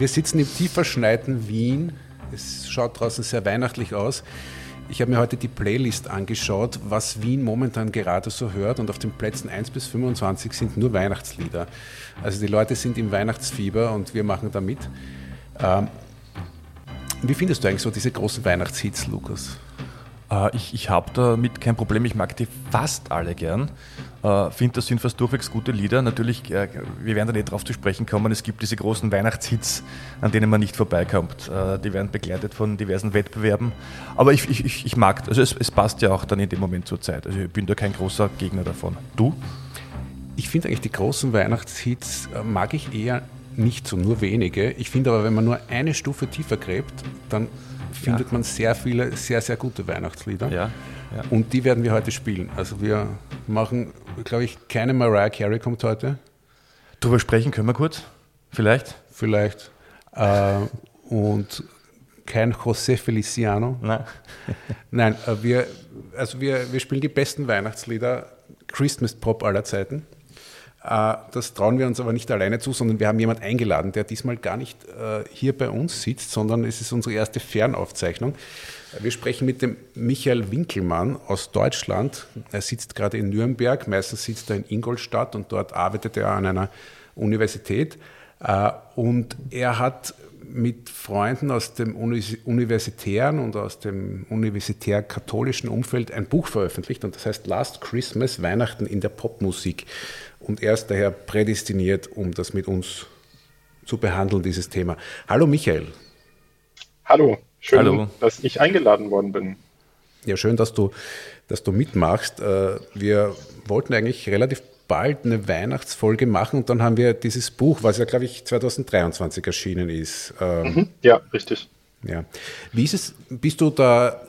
Wir sitzen im tief verschneiten Wien. Es schaut draußen sehr weihnachtlich aus. Ich habe mir heute die Playlist angeschaut, was Wien momentan gerade so hört und auf den Plätzen 1 bis 25 sind nur Weihnachtslieder. Also die Leute sind im Weihnachtsfieber und wir machen da mit. Ähm, wie findest du eigentlich so diese großen Weihnachtshits, Lukas? Äh, ich ich habe damit kein Problem, ich mag die fast alle gern. Äh, Finde, das sind fast durchwegs gute Lieder. Natürlich, äh, wir werden da nicht drauf zu sprechen kommen, es gibt diese großen Weihnachtshits, an denen man nicht vorbeikommt. Die werden begleitet von diversen Wettbewerben. Aber ich, ich, ich mag, also es, es passt ja auch dann in dem Moment zur Zeit. Also ich bin da kein großer Gegner davon. Du? Ich finde eigentlich die großen Weihnachtshits mag ich eher nicht so, nur wenige. Ich finde aber, wenn man nur eine Stufe tiefer gräbt, dann findet ja. man sehr viele, sehr, sehr gute Weihnachtslieder. Ja. Ja. Und die werden wir heute spielen. Also wir machen, glaube ich, keine Mariah Carey kommt heute. Drüber sprechen können wir kurz? Vielleicht? Vielleicht. Äh, und kein José Feliciano. Nein. Nein, äh, wir, also wir, wir spielen die besten Weihnachtslieder, Christmas Pop aller Zeiten. Äh, das trauen wir uns aber nicht alleine zu, sondern wir haben jemanden eingeladen, der diesmal gar nicht äh, hier bei uns sitzt, sondern es ist unsere erste Fernaufzeichnung. Wir sprechen mit dem Michael Winkelmann aus Deutschland. Er sitzt gerade in Nürnberg, meistens sitzt er in Ingolstadt und dort arbeitet er an einer Universität. Äh, und er hat mit Freunden aus dem universitären und aus dem universitär-katholischen Umfeld ein Buch veröffentlicht und das heißt Last Christmas, Weihnachten in der Popmusik. Und er ist daher prädestiniert, um das mit uns zu behandeln, dieses Thema. Hallo Michael. Hallo, schön, Hallo. dass ich eingeladen worden bin. Ja, schön, dass du, dass du mitmachst. Äh, wir wollten eigentlich relativ bald eine Weihnachtsfolge machen und dann haben wir dieses Buch, was ja, glaube ich, 2023 erschienen ist. Ähm, mhm, ja, richtig. Ja. Wie ist es, bist du da,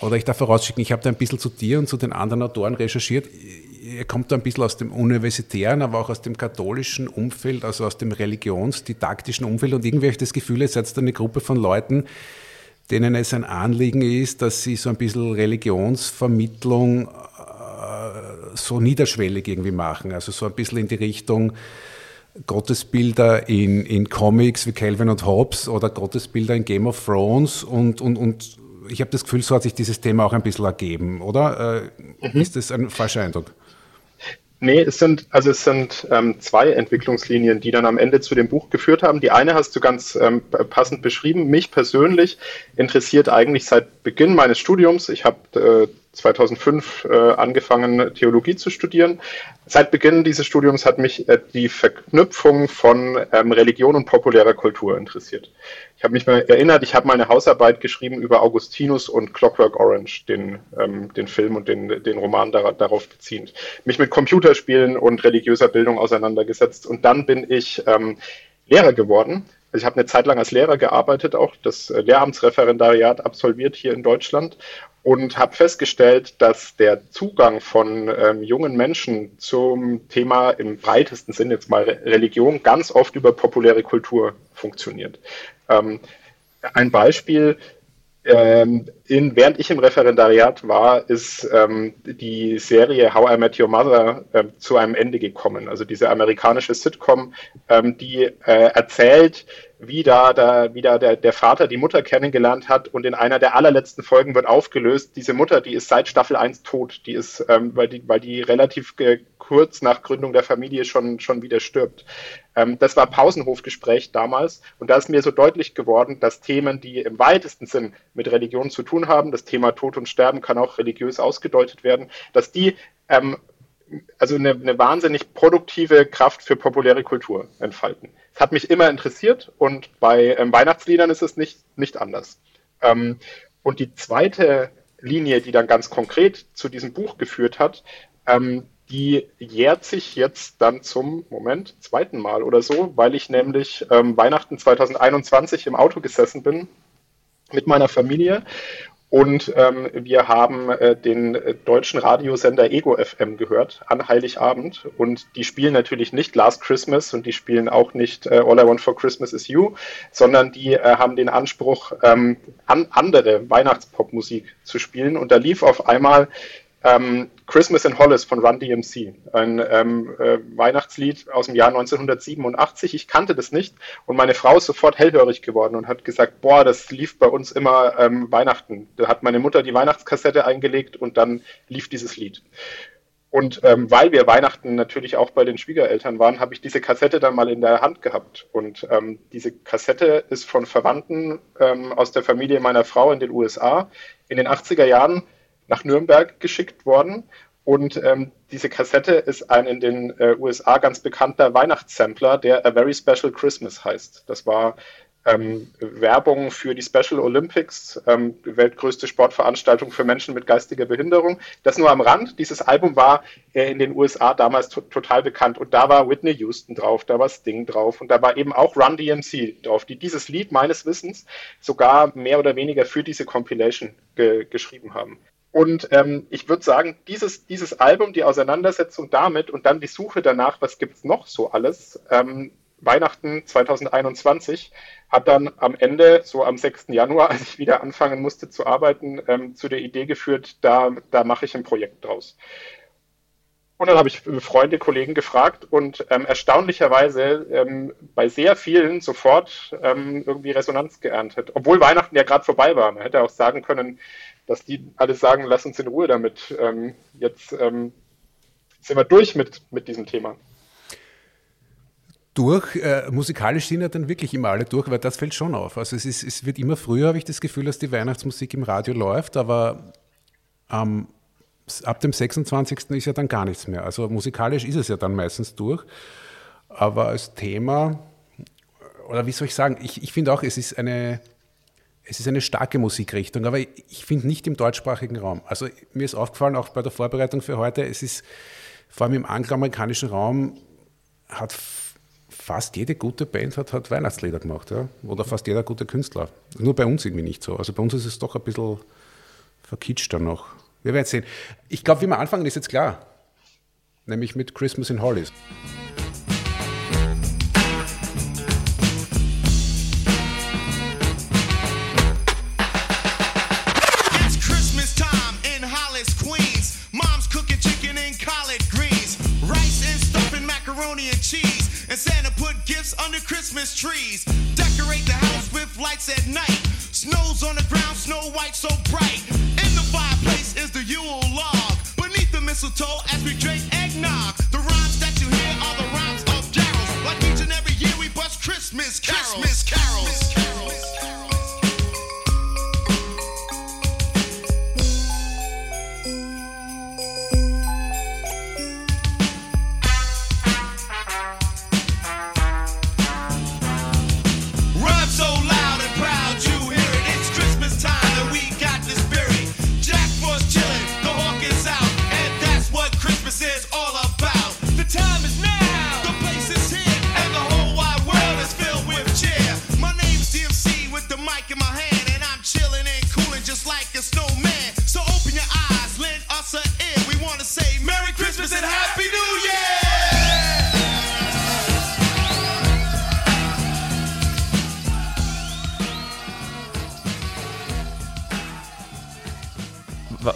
oder ich darf vorausschicken, ich habe da ein bisschen zu dir und zu den anderen Autoren recherchiert. Ihr kommt da ein bisschen aus dem universitären, aber auch aus dem katholischen Umfeld, also aus dem religionsdidaktischen Umfeld und irgendwie habe ich das Gefühl, ihr seid eine Gruppe von Leuten, denen es ein Anliegen ist, dass sie so ein bisschen Religionsvermittlung so niederschwellig irgendwie machen. Also so ein bisschen in die Richtung Gottesbilder in, in Comics wie Calvin und Hobbes oder Gottesbilder in Game of Thrones und, und, und ich habe das Gefühl, so hat sich dieses Thema auch ein bisschen ergeben, oder? Äh, mhm. Ist das ein falscher Eindruck? Nee, es sind, also es sind ähm, zwei Entwicklungslinien, die dann am Ende zu dem Buch geführt haben. Die eine hast du ganz ähm, passend beschrieben. Mich persönlich interessiert eigentlich seit Beginn meines Studiums, ich habe äh, 2005 äh, angefangen, Theologie zu studieren. Seit Beginn dieses Studiums hat mich äh, die Verknüpfung von ähm, Religion und populärer Kultur interessiert. Habe mich mal erinnert, ich habe mal eine Hausarbeit geschrieben über Augustinus und Clockwork Orange, den, ähm, den Film und den, den Roman dar darauf beziehend. Mich mit Computerspielen und religiöser Bildung auseinandergesetzt und dann bin ich ähm, Lehrer geworden. Also ich habe eine Zeit lang als Lehrer gearbeitet, auch das äh, Lehramtsreferendariat absolviert hier in Deutschland und habe festgestellt, dass der Zugang von ähm, jungen Menschen zum Thema im breitesten Sinn jetzt mal Religion ganz oft über populäre Kultur funktioniert. Ähm, ein Beispiel, ähm, in, während ich im Referendariat war, ist ähm, die Serie How I Met Your Mother äh, zu einem Ende gekommen. Also diese amerikanische Sitcom, ähm, die äh, erzählt, wie da, da, wie da der, der Vater die Mutter kennengelernt hat und in einer der allerletzten Folgen wird aufgelöst, diese Mutter, die ist seit Staffel 1 tot, die ist, ähm, weil, die, weil die relativ äh, kurz nach Gründung der Familie schon, schon wieder stirbt. Ähm, das war Pausenhofgespräch damals und da ist mir so deutlich geworden, dass Themen, die im weitesten Sinn mit Religion zu tun haben, das Thema Tod und Sterben kann auch religiös ausgedeutet werden, dass die ähm, also eine, eine wahnsinnig produktive Kraft für populäre Kultur entfalten. Es hat mich immer interessiert und bei ähm, Weihnachtsliedern ist es nicht, nicht anders. Ähm, und die zweite Linie, die dann ganz konkret zu diesem Buch geführt hat, ähm, die jährt sich jetzt dann zum Moment zweiten Mal oder so, weil ich nämlich ähm, Weihnachten 2021 im Auto gesessen bin mit meiner Familie Und ähm, wir haben äh, den äh, deutschen Radiosender Ego FM gehört an Heiligabend. Und die spielen natürlich nicht Last Christmas und die spielen auch nicht äh, All I Want for Christmas is You, sondern die äh, haben den Anspruch, ähm, an andere Weihnachtspopmusik zu spielen. Und da lief auf einmal ähm, Christmas in Hollis von Run DMC, ein ähm, äh, Weihnachtslied aus dem Jahr 1987. Ich kannte das nicht und meine Frau ist sofort hellhörig geworden und hat gesagt, boah, das lief bei uns immer ähm, Weihnachten. Da hat meine Mutter die Weihnachtskassette eingelegt und dann lief dieses Lied. Und ähm, weil wir Weihnachten natürlich auch bei den Schwiegereltern waren, habe ich diese Kassette dann mal in der Hand gehabt. Und ähm, diese Kassette ist von Verwandten ähm, aus der Familie meiner Frau in den USA in den 80er Jahren nach Nürnberg geschickt worden. Und ähm, diese Kassette ist ein in den äh, USA ganz bekannter Weihnachtssampler, der A Very Special Christmas heißt. Das war ähm, Werbung für die Special Olympics, ähm, weltgrößte Sportveranstaltung für Menschen mit geistiger Behinderung. Das nur am Rand. Dieses Album war äh, in den USA damals to total bekannt und da war Whitney Houston drauf, da war Sting drauf und da war eben auch Run DMC drauf, die dieses Lied meines Wissens sogar mehr oder weniger für diese Compilation ge geschrieben haben. Und ähm, ich würde sagen, dieses, dieses Album, die Auseinandersetzung damit und dann die Suche danach, was gibt es noch so alles, ähm, Weihnachten 2021 hat dann am Ende, so am 6. Januar, als ich wieder anfangen musste zu arbeiten, ähm, zu der Idee geführt, da, da mache ich ein Projekt draus. Und dann habe ich Freunde, Kollegen gefragt und ähm, erstaunlicherweise ähm, bei sehr vielen sofort ähm, irgendwie Resonanz geerntet. Obwohl Weihnachten ja gerade vorbei war. Man hätte auch sagen können, dass die alle sagen, lass uns in Ruhe damit. Ähm, jetzt ähm, sind wir durch mit, mit diesem Thema. Durch, äh, musikalisch sind ja dann wirklich immer alle durch, weil das fällt schon auf. Also es, ist, es wird immer früher, habe ich das Gefühl, dass die Weihnachtsmusik im Radio läuft, aber ähm, ab dem 26. ist ja dann gar nichts mehr. Also musikalisch ist es ja dann meistens durch, aber als Thema, oder wie soll ich sagen, ich, ich finde auch, es ist eine es ist eine starke Musikrichtung, aber ich finde nicht im deutschsprachigen Raum. Also mir ist aufgefallen, auch bei der Vorbereitung für heute, es ist vor allem im angloamerikanischen Raum hat fast jede gute Band hat, hat Weihnachtslieder gemacht, ja? oder fast jeder gute Künstler. Nur bei uns irgendwie nicht so. Also bei uns ist es doch ein bisschen verkitscht dann noch. Wir werden sehen. Ich glaube, wie wir anfangen, ist jetzt klar. Nämlich mit Christmas in Hollies. Christmas trees. Decorate the house with lights at night. Snow's on the ground, snow white so bright. In the fireplace is the Yule log. Beneath the mistletoe as we drink eggnog. The rhymes that you hear are the rhymes of carols. Like each and every year we bust Christmas carols. Christmas carols.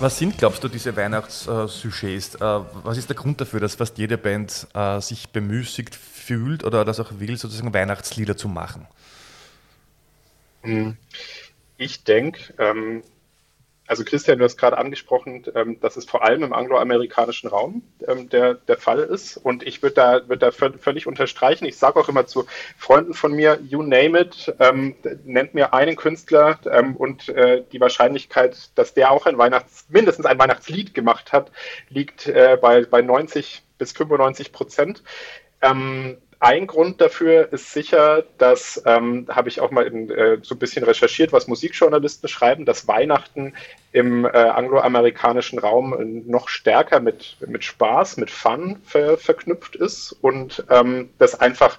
Was sind, glaubst du, diese Weihnachtssujets? Äh, was ist der Grund dafür, dass fast jede Band äh, sich bemüßigt fühlt oder das auch will, sozusagen Weihnachtslieder zu machen? Hm. Ich denke, ähm, also Christian, du hast gerade angesprochen, ähm, dass es vor allem im angloamerikanischen Raum ähm, der, der Fall ist. Und ich würde da, würd da völlig unterstreichen. Ich sage auch immer zu Freunden von mir, you name it, ähm, nennt mir einen Künstler ähm, und äh, die Wahrscheinlichkeit, dass der auch ein Weihnachts-, mindestens ein Weihnachtslied gemacht hat, liegt äh, bei, bei 90 bis 95 Prozent. Ähm, ein Grund dafür ist sicher, dass, ähm, habe ich auch mal in, äh, so ein bisschen recherchiert, was Musikjournalisten schreiben, dass Weihnachten im äh, angloamerikanischen Raum noch stärker mit, mit Spaß, mit Fun ver, verknüpft ist und ähm, das einfach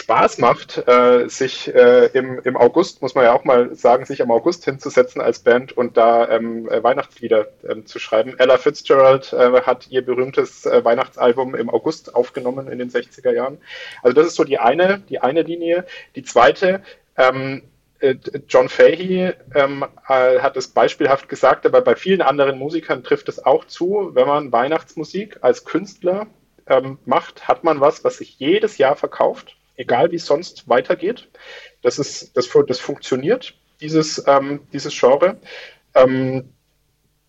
Spaß macht, äh, sich äh, im, im August, muss man ja auch mal sagen, sich am August hinzusetzen als Band und da ähm, äh, Weihnachtslieder ähm, zu schreiben. Ella Fitzgerald äh, hat ihr berühmtes äh, Weihnachtsalbum im August aufgenommen in den 60er Jahren. Also das ist so die eine, die eine Linie. Die zweite, ähm, äh, John Fahey ähm, hat es beispielhaft gesagt, aber bei vielen anderen Musikern trifft es auch zu, wenn man Weihnachtsmusik als Künstler ähm, macht, hat man was, was sich jedes Jahr verkauft egal wie es sonst weitergeht. Das, ist, das, das funktioniert, dieses, ähm, dieses Genre. Ähm,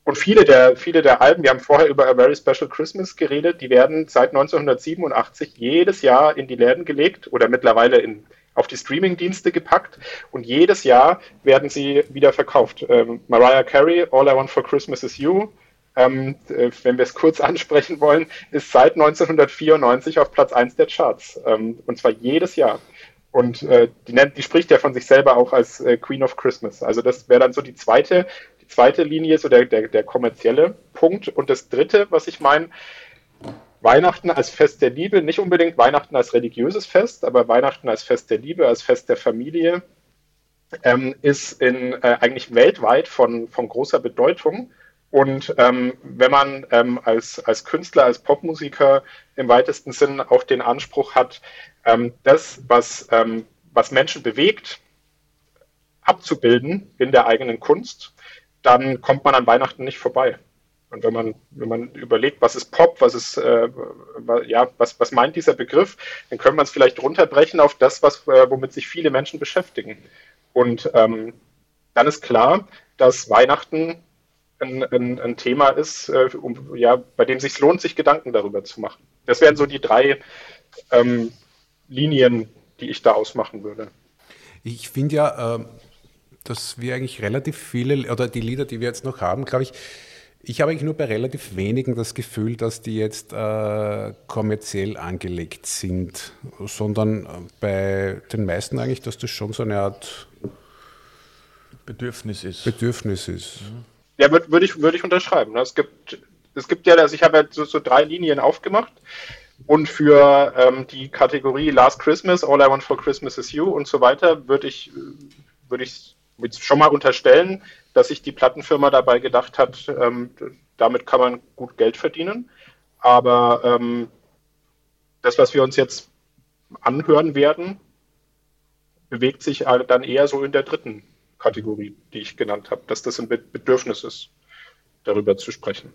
und viele der, viele der Alben, wir haben vorher über A Very Special Christmas geredet, die werden seit 1987 jedes Jahr in die Läden gelegt oder mittlerweile in, auf die Streaming-Dienste gepackt und jedes Jahr werden sie wieder verkauft. Ähm, Mariah Carey, All I Want for Christmas is You, ähm, äh, wenn wir es kurz ansprechen wollen, ist seit 1994 auf Platz 1 der Charts. Ähm, und zwar jedes Jahr. Und äh, die, nennt, die spricht ja von sich selber auch als äh, Queen of Christmas. Also das wäre dann so die zweite, die zweite Linie, so der, der, der kommerzielle Punkt. Und das dritte, was ich meine, Weihnachten als Fest der Liebe, nicht unbedingt Weihnachten als religiöses Fest, aber Weihnachten als Fest der Liebe, als Fest der Familie, ähm, ist in, äh, eigentlich weltweit von, von großer Bedeutung. Und ähm, wenn man ähm, als, als Künstler, als Popmusiker im weitesten Sinn auch den Anspruch hat, ähm, das, was, ähm, was Menschen bewegt, abzubilden in der eigenen Kunst, dann kommt man an Weihnachten nicht vorbei. Und wenn man, wenn man überlegt, was ist Pop, was ist, äh, ja, was, was meint dieser Begriff, dann können wir es vielleicht runterbrechen auf das, was, äh, womit sich viele Menschen beschäftigen. Und ähm, dann ist klar, dass Weihnachten ein, ein, ein Thema ist, äh, um, ja, bei dem es sich lohnt, sich Gedanken darüber zu machen. Das wären so die drei ähm, Linien, die ich da ausmachen würde. Ich finde ja, äh, dass wir eigentlich relativ viele, oder die Lieder, die wir jetzt noch haben, glaube ich, ich habe eigentlich nur bei relativ wenigen das Gefühl, dass die jetzt äh, kommerziell angelegt sind, sondern äh, bei den meisten eigentlich, dass das schon so eine Art Bedürfnis ist. Bedürfnis ist. Mhm. Ja, würde würd ich, würd ich unterschreiben. Ne? Es gibt, es gibt ja, also ich habe ja so, so drei Linien aufgemacht und für ähm, die Kategorie Last Christmas, All I Want for Christmas is You und so weiter würde ich, würde ich schon mal unterstellen, dass sich die Plattenfirma dabei gedacht hat, ähm, damit kann man gut Geld verdienen. Aber ähm, das, was wir uns jetzt anhören werden, bewegt sich dann eher so in der dritten Kategorie, die ich genannt habe, dass das ein Bedürfnis ist, darüber zu sprechen.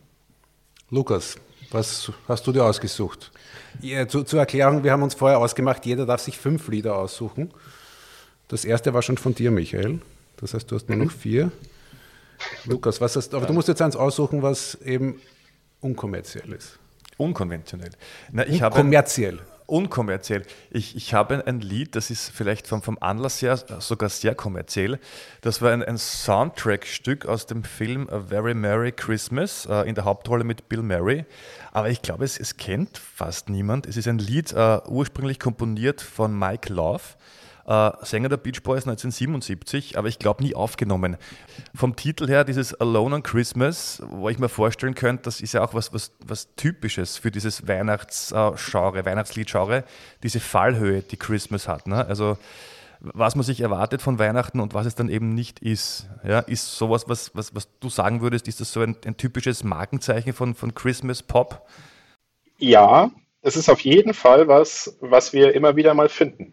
Lukas, was hast du dir ausgesucht? Ja, zu, zur Erklärung, wir haben uns vorher ausgemacht, jeder darf sich fünf Lieder aussuchen. Das erste war schon von dir, Michael. Das heißt, du hast nur noch mhm. vier. Lukas, was hast, aber du musst jetzt eins aussuchen, was eben unkommerziell ist. Unkonventionell. Na, ich Unkommerziell. Habe unkommerziell. Ich, ich habe ein Lied, das ist vielleicht vom, vom Anlass her sogar sehr kommerziell. Das war ein, ein Soundtrack-Stück aus dem Film A Very Merry Christmas äh, in der Hauptrolle mit Bill Murray. Aber ich glaube, es, es kennt fast niemand. Es ist ein Lied äh, ursprünglich komponiert von Mike Love. Äh, Sänger der Beach Boys 1977, aber ich glaube nie aufgenommen. Vom Titel her, dieses Alone on Christmas, wo ich mir vorstellen könnte, das ist ja auch was, was, was Typisches für dieses Weihnachtsgenre, Weihnachtsliedgenre, diese Fallhöhe, die Christmas hat. Ne? Also was man sich erwartet von Weihnachten und was es dann eben nicht ist. Ja, ist sowas, was, was, was du sagen würdest, ist das so ein, ein typisches Markenzeichen von, von Christmas Pop? Ja, es ist auf jeden Fall was, was wir immer wieder mal finden.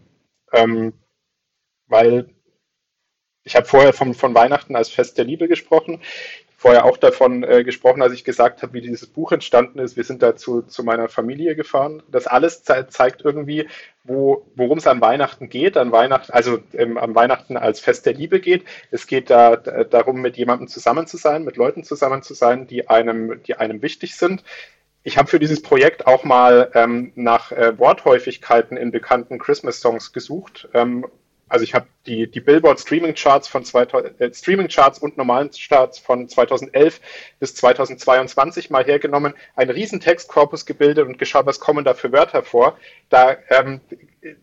Ähm, weil ich habe vorher von, von Weihnachten als Fest der Liebe gesprochen, vorher auch davon äh, gesprochen, als ich gesagt habe, wie dieses Buch entstanden ist. Wir sind dazu zu meiner Familie gefahren. Das alles ze zeigt irgendwie, wo, worum es an Weihnachten geht, an Weihnachten, also ähm, am Weihnachten als Fest der Liebe geht. Es geht da darum, mit jemandem zusammen zu sein, mit Leuten zusammen zu sein, die einem, die einem wichtig sind. Ich habe für dieses Projekt auch mal ähm, nach äh, Worthäufigkeiten in bekannten Christmas-Songs gesucht ähm, also ich habe die, die Billboard Streaming Charts von 2000, äh, Streaming Charts und normalen Charts von 2011 bis 2022 mal hergenommen, einen riesen Textkorpus gebildet und geschaut, was kommen da für Wörter vor. Da ähm,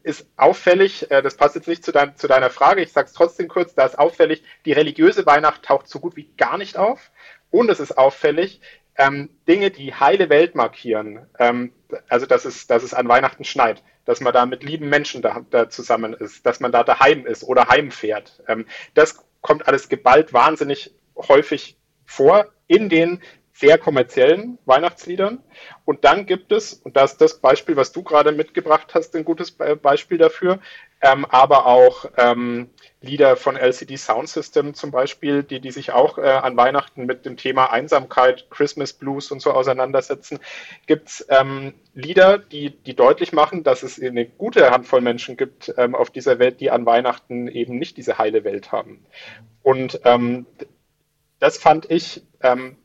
ist auffällig, äh, das passt jetzt nicht zu, dein, zu deiner Frage, ich sage es trotzdem kurz, da ist auffällig, die religiöse Weihnacht taucht so gut wie gar nicht auf. Und es ist auffällig, ähm, Dinge, die heile Welt markieren, ähm, also dass es, dass es an Weihnachten schneit, dass man da mit lieben Menschen da, da zusammen ist, dass man da daheim ist oder heimfährt, ähm, das kommt alles geballt wahnsinnig häufig vor in den sehr kommerziellen Weihnachtsliedern. Und dann gibt es, und das ist das Beispiel, was du gerade mitgebracht hast, ein gutes Beispiel dafür, ähm, aber auch ähm, Lieder von LCD Sound System zum Beispiel, die, die sich auch äh, an Weihnachten mit dem Thema Einsamkeit, Christmas Blues und so auseinandersetzen, gibt es ähm, Lieder, die, die deutlich machen, dass es eine gute Handvoll Menschen gibt ähm, auf dieser Welt, die an Weihnachten eben nicht diese heile Welt haben. Und ähm, das fand ich ähm,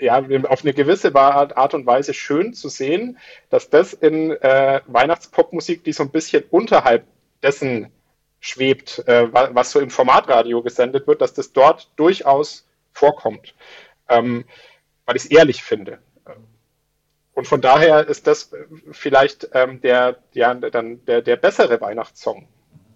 ja, auf eine gewisse Art und Weise schön zu sehen, dass das in äh, Weihnachtspopmusik, die so ein bisschen unterhalb dessen schwebt, äh, was so im Formatradio gesendet wird, dass das dort durchaus vorkommt, ähm, weil ich es ehrlich finde. Und von daher ist das vielleicht ähm, der, ja, dann der, der bessere Weihnachtssong,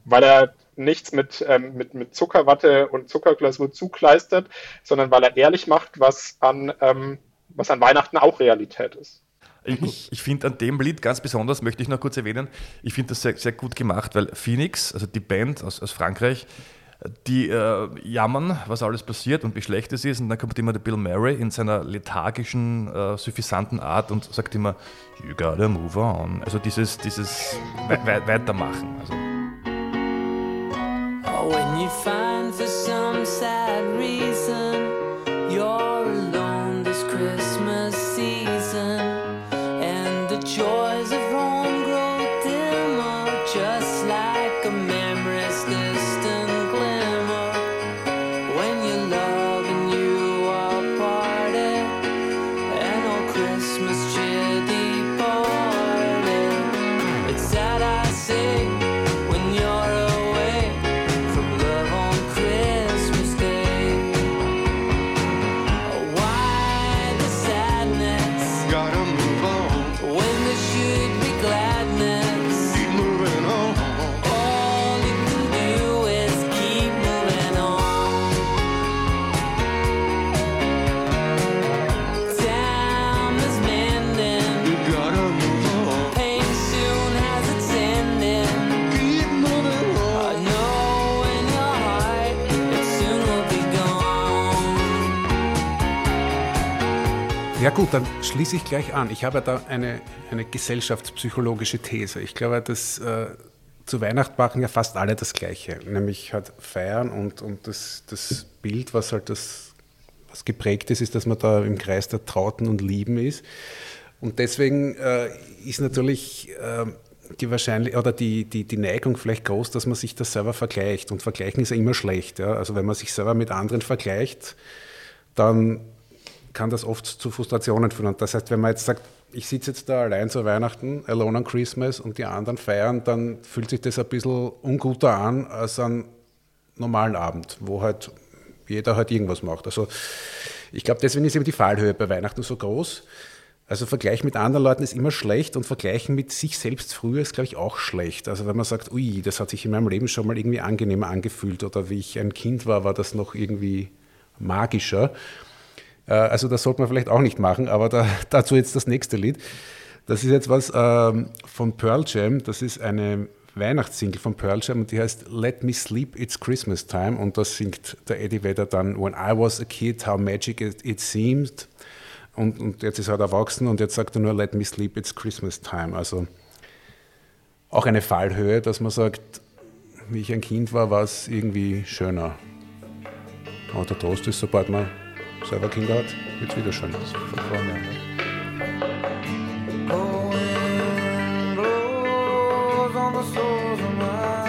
weil er nichts mit, ähm, mit, mit Zuckerwatte und Zuckerglasur zukleistert, sondern weil er ehrlich macht, was an, ähm, was an Weihnachten auch Realität ist. Ich, ich finde an dem Lied ganz besonders, möchte ich noch kurz erwähnen, ich finde das sehr, sehr gut gemacht, weil Phoenix, also die Band aus, aus Frankreich, die äh, jammern, was alles passiert und wie schlecht es ist. Und dann kommt immer der Bill Murray in seiner lethargischen, äh, suffisanten Art und sagt immer, you gotta move on. Also dieses, dieses We We Weitermachen. Also. When you find gut, dann schließe ich gleich an. Ich habe da eine, eine gesellschaftspsychologische These. Ich glaube, dass äh, zu Weihnachten machen ja fast alle das Gleiche, nämlich halt feiern und, und das, das Bild, was halt das was geprägt ist, ist, dass man da im Kreis der Trauten und Lieben ist. Und deswegen äh, ist natürlich äh, die Wahrscheinlich oder die, die, die Neigung vielleicht groß, dass man sich das selber vergleicht. Und vergleichen ist ja immer schlecht. Ja? Also wenn man sich selber mit anderen vergleicht, dann kann das oft zu Frustrationen führen. Und das heißt, wenn man jetzt sagt, ich sitze jetzt da allein zu Weihnachten, alone on Christmas und die anderen feiern, dann fühlt sich das ein bisschen unguter an als an normalen Abend, wo halt jeder halt irgendwas macht. Also ich glaube, deswegen ist eben die Fallhöhe bei Weihnachten so groß. Also Vergleich mit anderen Leuten ist immer schlecht und Vergleichen mit sich selbst früher ist, glaube ich, auch schlecht. Also wenn man sagt, ui, das hat sich in meinem Leben schon mal irgendwie angenehmer angefühlt oder wie ich ein Kind war, war das noch irgendwie magischer. Äh, Also das sollte man vielleicht auch nicht machen, aber da, dazu jetzt das nächste Lied. Das ist jetzt was ähm, von Pearl Jam. Das ist eine Weihnachtssingle von Pearl Jam und die heißt Let Me Sleep, It's Christmas Time und das singt der Eddie Vedder dann When I was a kid, how magic it, it seemed und, und jetzt ist er halt erwachsen und jetzt sagt er nur Let Me Sleep, It's Christmas Time. Also auch eine Fallhöhe, dass man sagt, wie ich ein Kind war, war es irgendwie schöner. Aber der Trost ist, sobald man selber Kinder hat, es wieder schön. Von vorne, ne? wind blows on the soles of my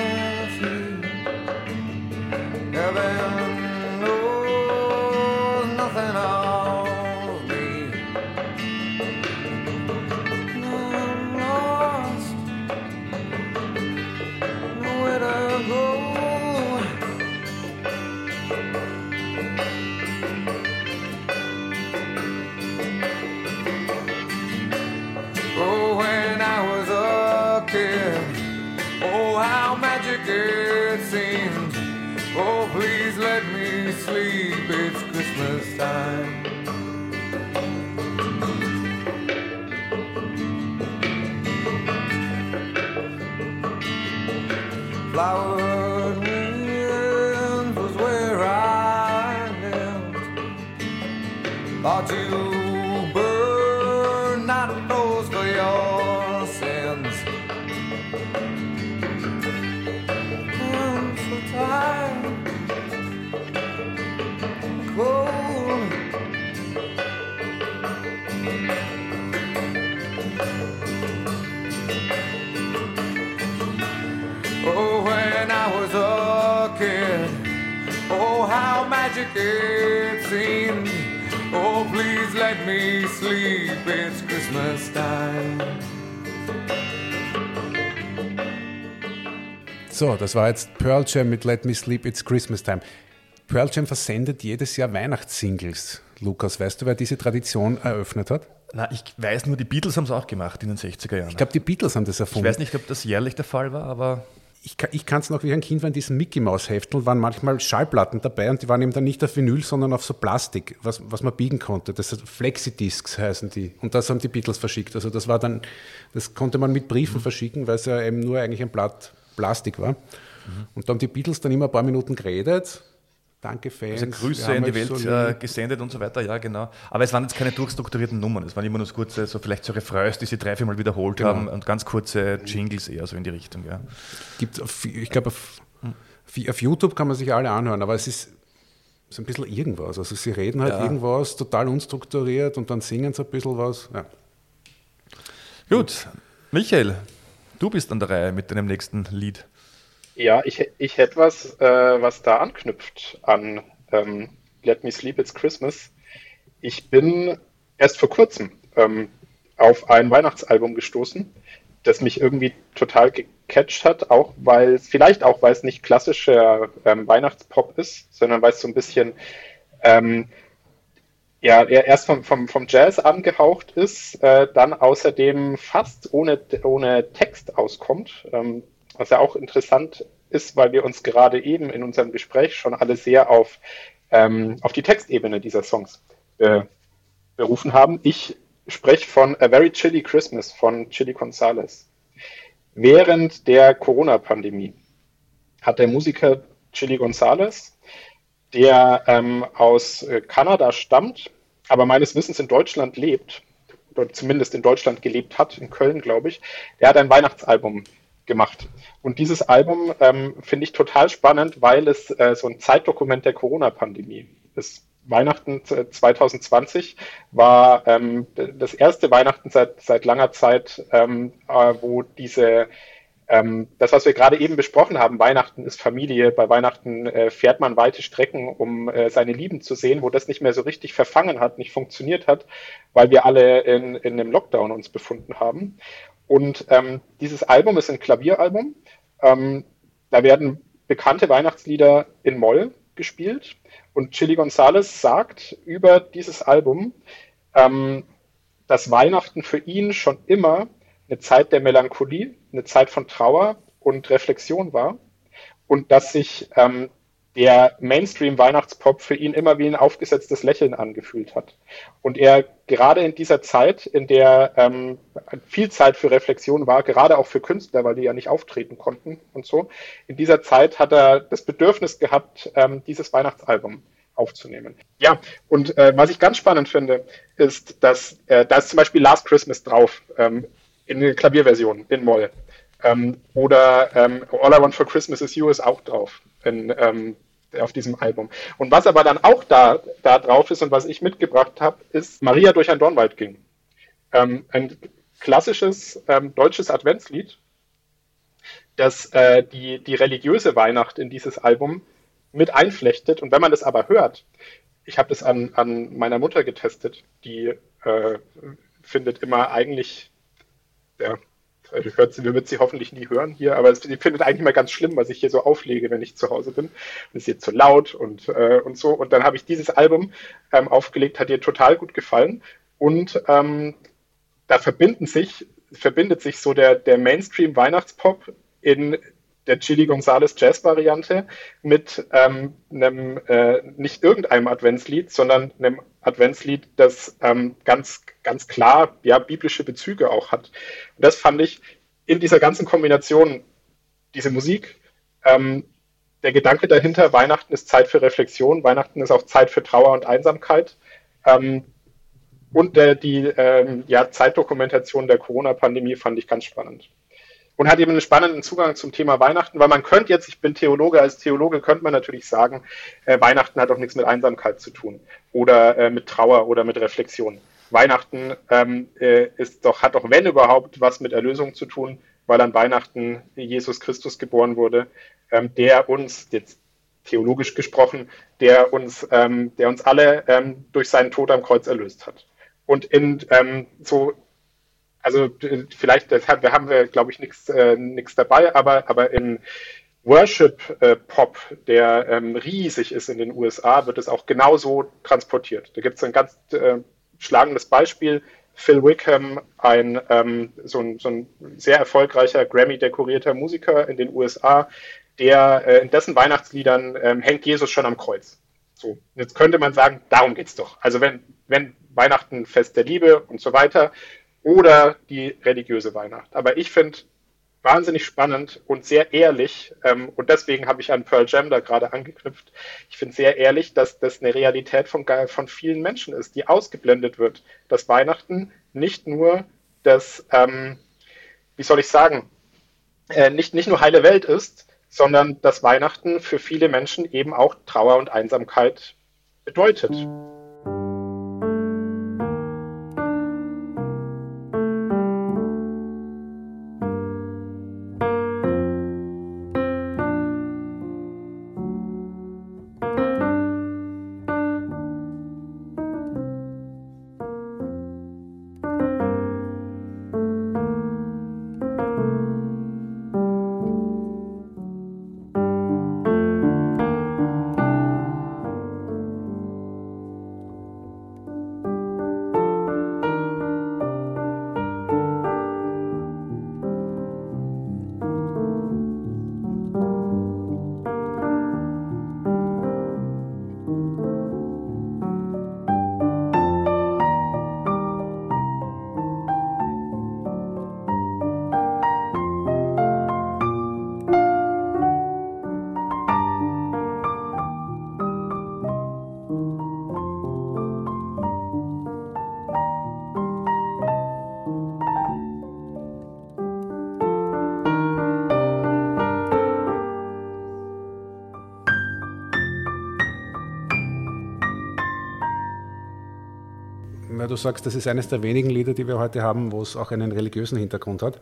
magic it seems. Oh, please let me sleep, it's Christmas time. Flowered winds was where I knelt. Thought you how magic it seemed. Oh, please let me sleep, it's Christmas time. So, das war jetzt Pearl Jam mit Let Me Sleep, It's Christmas Time. Pearl Jam versendet jedes Jahr Weihnachtssingles. Lukas, weißt du, wer diese Tradition eröffnet hat? Na, ich weiß nur, die Beatles haben es auch gemacht in den 60er Jahren. Ich glaube, die Beatles haben das Ich erfunden. weiß nicht, ob das jährlich der Fall war, aber ich, kann- ich kann es noch, wie ein Kind war, in diesem Mickey Maus Heftel waren manchmal Schallplatten dabei und die waren eben dann nicht auf Vinyl, sondern auf so Plastik, was, was man biegen konnte. Das hat Flexidiscs heißen die. Und das haben die Beatles verschickt. Also das war dann, das konnte man mit Briefen verschicken, weil es ja eben nur eigentlich ein Blatt Plastik war. Und da haben die Beatles dann immer ein paar Minuten geredet. Danke, Fans. also Grüße in die Welt so äh, gesendet und so weiter, ja, genau. Aber es waren jetzt keine durchstrukturierten Nummern. Es waren immer nur so kurze, so vielleicht so Refrains, die sie drei, viermal wiederholt Genau. haben und ganz kurze Jingles eher so in die Richtung, ja. Gibt auf, ich glaube, auf, auf YouTube kann man sich alle anhören, aber es ist so ein bisschen irgendwas. Also sie reden halt Ja. irgendwas total unstrukturiert und dann singen sie ein bisschen was. Ja. Gut, Michael, du bist an der Reihe mit deinem nächsten Lied. Ja, ich, ich hätte was, äh, was da anknüpft an ähm, Let Me Sleep It's Christmas. Ich bin erst vor kurzem ähm, auf ein Weihnachtsalbum gestoßen, das mich irgendwie total gecatcht hat, auch weil es, vielleicht auch, weil es nicht klassischer ähm, Weihnachtspop ist, sondern weil es so ein bisschen ähm, ja, er erst vom, vom, vom Jazz angehaucht ist, äh, dann außerdem fast ohne, ohne Text auskommt, ähm, was ja auch interessant ist, weil wir uns gerade eben in unserem Gespräch schon alle sehr auf, ähm, auf die Textebene dieser Songs äh, berufen haben. Ich spreche von A Very Chilly Christmas von Chili Gonzalez. Während der Corona-Pandemie hat der Musiker Chili Gonzalez, der ähm, aus äh, Kanada stammt, aber meines Wissens in Deutschland lebt, oder zumindest in Deutschland gelebt hat, in Köln, glaube ich, der hat ein Weihnachtsalbum gemacht. Und dieses Album ähm, finde ich total spannend, weil es äh, so ein Zeitdokument der Corona-Pandemie ist. Weihnachten 2020 war ähm, das erste Weihnachten seit, seit langer Zeit, ähm, äh, wo diese ähm, das, was wir gerade eben besprochen haben, Weihnachten ist Familie, bei Weihnachten äh, fährt man weite Strecken, um äh, seine Lieben zu sehen, wo das nicht mehr so richtig verfangen hat, nicht funktioniert hat, weil wir alle in, in einem Lockdown uns befunden haben. Und ähm, dieses Album ist ein Klavieralbum. Ähm, da werden bekannte Weihnachtslieder in Moll gespielt. Und Chili Gonzalez sagt über dieses Album, ähm, dass Weihnachten für ihn schon immer eine Zeit der Melancholie, eine Zeit von Trauer und Reflexion war und dass sich ähm, der Mainstream-Weihnachtspop für ihn immer wie ein aufgesetztes Lächeln angefühlt hat. Und er gerade in dieser Zeit, in der ähm, viel Zeit für Reflexion war, gerade auch für Künstler, weil die ja nicht auftreten konnten und so, in dieser Zeit hat er das Bedürfnis gehabt, ähm, dieses Weihnachtsalbum aufzunehmen. Ja, und äh, was ich ganz spannend finde, ist, dass äh, da ist zum Beispiel Last Christmas drauf, ähm, in der Klavierversion, in Moll. Ähm, oder ähm, All I Want for Christmas is You ist auch drauf in, ähm, auf diesem Album. Und was aber dann auch da, da drauf ist und was ich mitgebracht habe, ist Maria durch ein Dornwald ging. Ähm, ein klassisches ähm, deutsches Adventslied, das äh, die, die religiöse Weihnacht in dieses Album mit einflechtet. Und wenn man das aber hört, ich habe das an, an meiner Mutter getestet, die äh, findet immer eigentlich, ja, hört sie, wird sie hoffentlich nie hören hier, aber sie findet eigentlich mal ganz schlimm, was ich hier so auflege, wenn ich zu Hause bin. Es ist ihr zu laut und, äh, und so. Und dann habe ich dieses Album ähm, aufgelegt, hat ihr total gut gefallen. Und ähm, da verbinden sich, verbindet sich so der, der Mainstream-Weihnachtspop in der Chili Gonzales Jazz-Variante mit ähm, einem, äh, nicht irgendeinem Adventslied, sondern einem Adventslied, das ähm, ganz, ganz klar ja, biblische Bezüge auch hat. Und das fand ich in dieser ganzen Kombination, diese Musik, ähm, der Gedanke dahinter, Weihnachten ist Zeit für Reflexion, Weihnachten ist auch Zeit für Trauer und Einsamkeit. Ähm, und äh, die ähm, ja, Zeitdokumentation der Corona-Pandemie fand ich ganz spannend. Und hat eben einen spannenden Zugang zum Thema Weihnachten, weil man könnte jetzt, ich bin Theologe, als Theologe könnte man natürlich sagen, äh, Weihnachten hat doch nichts mit Einsamkeit zu tun oder äh, mit Trauer oder mit Reflexion. Weihnachten ähm, äh, ist doch, hat doch, wenn überhaupt, was mit Erlösung zu tun, weil an Weihnachten Jesus Christus geboren wurde, ähm, der uns, jetzt theologisch gesprochen, der uns, ähm, der uns alle ähm, durch seinen Tod am Kreuz erlöst hat. Und in ähm, so, also vielleicht deshalb, haben wir, glaube ich, nichts äh, dabei, aber, aber in Worship-Pop, äh, der ähm, riesig ist in den USA, wird es auch genauso transportiert. Da gibt es ein ganz äh, schlagendes Beispiel. Phil Wickham, ein, ähm, so, ein, so ein sehr erfolgreicher Grammy-dekorierter Musiker in den USA, der äh, in dessen Weihnachtsliedern ähm, hängt Jesus schon am Kreuz. So, jetzt könnte man sagen, darum geht's doch. Also wenn, wenn Weihnachten Fest der Liebe und so weiter oder die religiöse Weihnacht. Aber ich finde wahnsinnig spannend und sehr ehrlich, ähm, und deswegen habe ich an Pearl Jam da gerade angeknüpft. Ich finde sehr ehrlich, dass das eine Realität von, von vielen Menschen ist, die ausgeblendet wird, dass Weihnachten nicht nur das, ähm, wie soll ich sagen, äh, nicht, nicht nur heile Welt ist, sondern dass Weihnachten für viele Menschen eben auch Trauer und Einsamkeit bedeutet. Mhm. Du sagst, das ist eines der wenigen Lieder, die wir heute haben, wo es auch einen religiösen Hintergrund hat,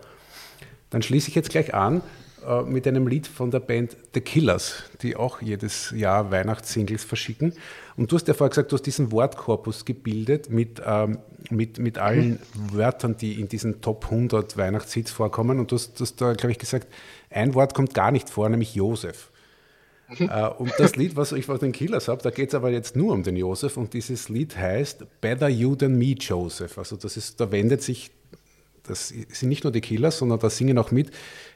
dann schließe ich jetzt gleich an äh, mit einem Lied von der Band The Killers, die auch jedes Jahr Weihnachtssingles verschicken. Und du hast ja vorher gesagt, du hast diesen Wortkorpus gebildet mit, ähm, mit, mit allen mhm. Wörtern, die in diesen Top 100 Weihnachtshits vorkommen. Und du hast, hast da, glaube ich, gesagt, ein Wort kommt gar nicht vor, nämlich Josef. Äh, und das Lied, was ich von den Killers habe, da geht es aber jetzt nur um den Josef und dieses Lied heißt Better You Than Me, Joseph. Also das ist, da wendet sich, das sind nicht nur die Killers, sondern da singen auch mit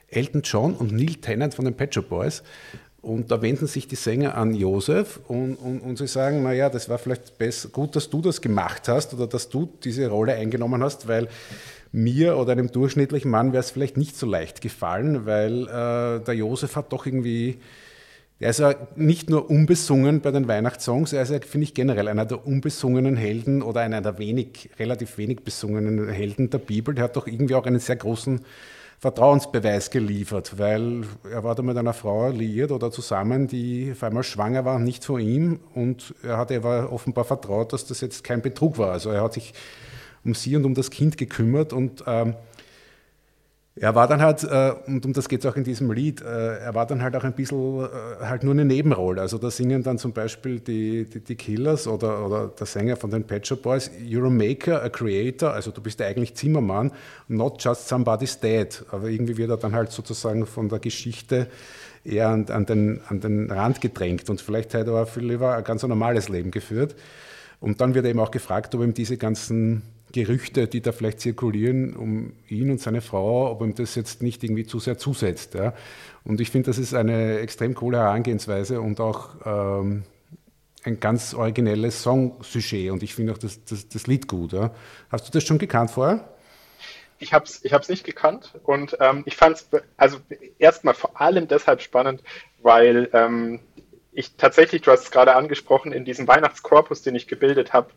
Elton John und Neil Tennant von den Pet Shop Boys. Und da wenden sich die Sänger an Josef und, und, und sie sagen, naja, das war vielleicht besser, gut, dass du das gemacht hast oder dass du diese Rolle eingenommen hast, weil mir oder einem durchschnittlichen Mann wäre es vielleicht nicht so leicht gefallen, weil äh, der Josef hat doch irgendwie er ist ja nicht nur unbesungen bei den Weihnachtssongs, er ist ja, finde ich, generell einer der unbesungenen Helden oder einer der wenig, relativ wenig besungenen Helden der Bibel. Der hat doch irgendwie auch einen sehr großen Vertrauensbeweis geliefert, weil er war da mit einer Frau liiert oder zusammen, die auf einmal schwanger war, nicht von ihm. Und er hat aber offenbar vertraut, dass das jetzt kein Betrug war. Also er hat sich um sie und um das Kind gekümmert und ähm, er war dann halt, äh, und um das geht es auch in diesem Lied, äh, er war dann halt auch ein bisschen äh, halt nur eine Nebenrolle. Also da singen dann zum Beispiel die, die, die Killers oder, oder der Sänger von den Pet Shop Boys, You're a maker, a creator, also du bist ja eigentlich Zimmermann, not just somebody's dad. Aber irgendwie wird er dann halt sozusagen von der Geschichte eher an, an, den, an den Rand gedrängt und vielleicht hätte er viel lieber ein ganz normales Leben geführt. Und dann wird er eben auch gefragt, ob ihm diese ganzen Gerüchte, die da vielleicht zirkulieren um ihn und seine Frau, ob ihm das jetzt nicht irgendwie zu sehr zusetzt. Ja. Und ich finde, das ist eine extrem coole Herangehensweise und auch ähm, ein ganz originelles Song-Sujet und ich finde auch das, das, das, Lied gut. Ja. Hast du das schon gekannt vorher? ich habe es ich hab's nicht gekannt und ähm, ich fand es also erstmal vor allem deshalb spannend, weil ähm, ich tatsächlich, du hast es gerade angesprochen, in diesem Weihnachtskorpus, den ich gebildet habe,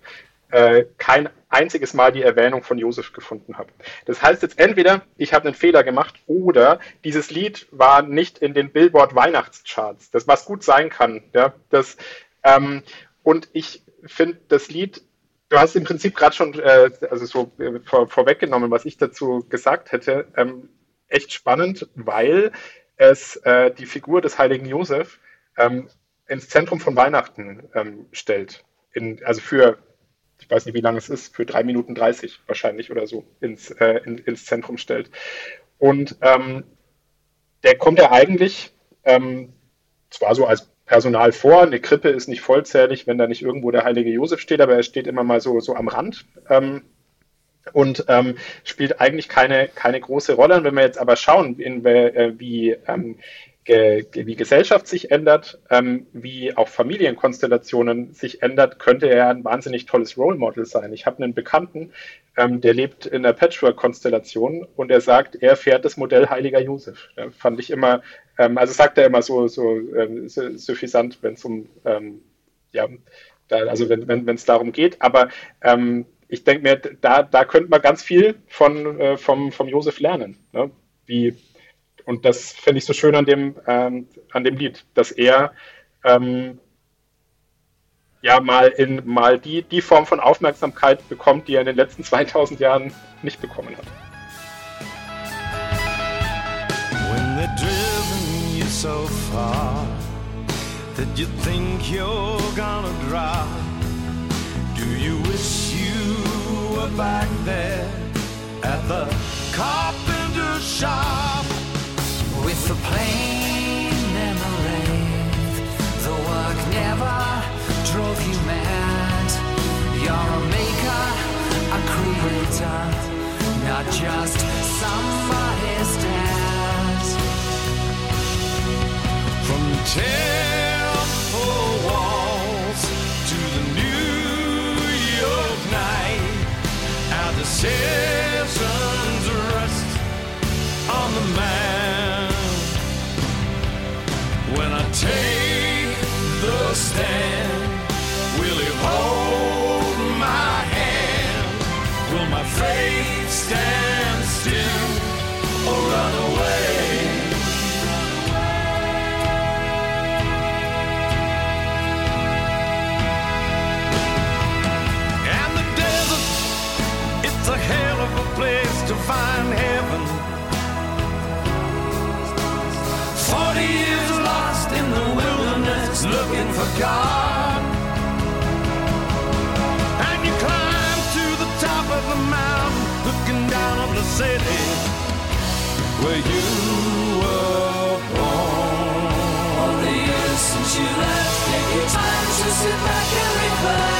äh, kein einziges Mal die Erwähnung von Josef gefunden habe. Das heißt jetzt entweder, ich habe einen Fehler gemacht oder dieses Lied war nicht in den Billboard Weihnachtscharts. Das was gut sein kann. Ja, das, ähm, und ich finde das Lied Du hast im Prinzip gerade schon äh, also so äh, vor, vorweggenommen, was ich dazu gesagt hätte. Ähm, echt spannend, weil es äh, die Figur des heiligen Josef ähm, ins Zentrum von Weihnachten ähm, stellt. In, also für, ich weiß nicht, wie lange es ist, für drei Minuten 30 wahrscheinlich oder so ins, äh, in, ins Zentrum stellt. Und ähm, der kommt ja eigentlich ähm, zwar so als Personal vor. Eine Krippe ist nicht vollzählig, wenn da nicht irgendwo der heilige Josef steht, aber er steht immer mal so, so am Rand. Ähm, und ähm, spielt eigentlich keine, keine große Rolle. Und wenn wir jetzt aber schauen, in, äh, wie ähm, wie Gesellschaft sich ändert, ähm, wie auch Familienkonstellationen sich ändert, könnte er ein wahnsinnig tolles Role Model sein. Ich habe einen Bekannten, ähm, der lebt in der Patchwork-Konstellation und er sagt, er fährt das Modell Heiliger Josef. Ja, fand ich immer, ähm, also sagt er immer so, so ähm, suffisant, wenn es um, ähm, ja, da, also wenn es wenn, darum geht. Aber ähm, ich denke mir, da, da könnte man ganz viel von, äh, vom, vom Josef lernen. Ne? Wie und das finde ich so schön an dem, ähm, an dem Lied, dass er ähm, ja mal in mal die, die Form von Aufmerksamkeit bekommt, die er in den letzten 2000 Jahren nicht bekommen hat. When they're driven you so far that you think you're gonna drop, do you wish you were back there at the carpenter shop? With the plane and the work never drove you mad. You're a maker, a creator, not just somebody's dad. From the temple walls to the New York night, our decisions rest on the man the looking for. And you climb to the top of the mountain looking down on the city where you were born. All the years since you left, take your time to sit back and reflect.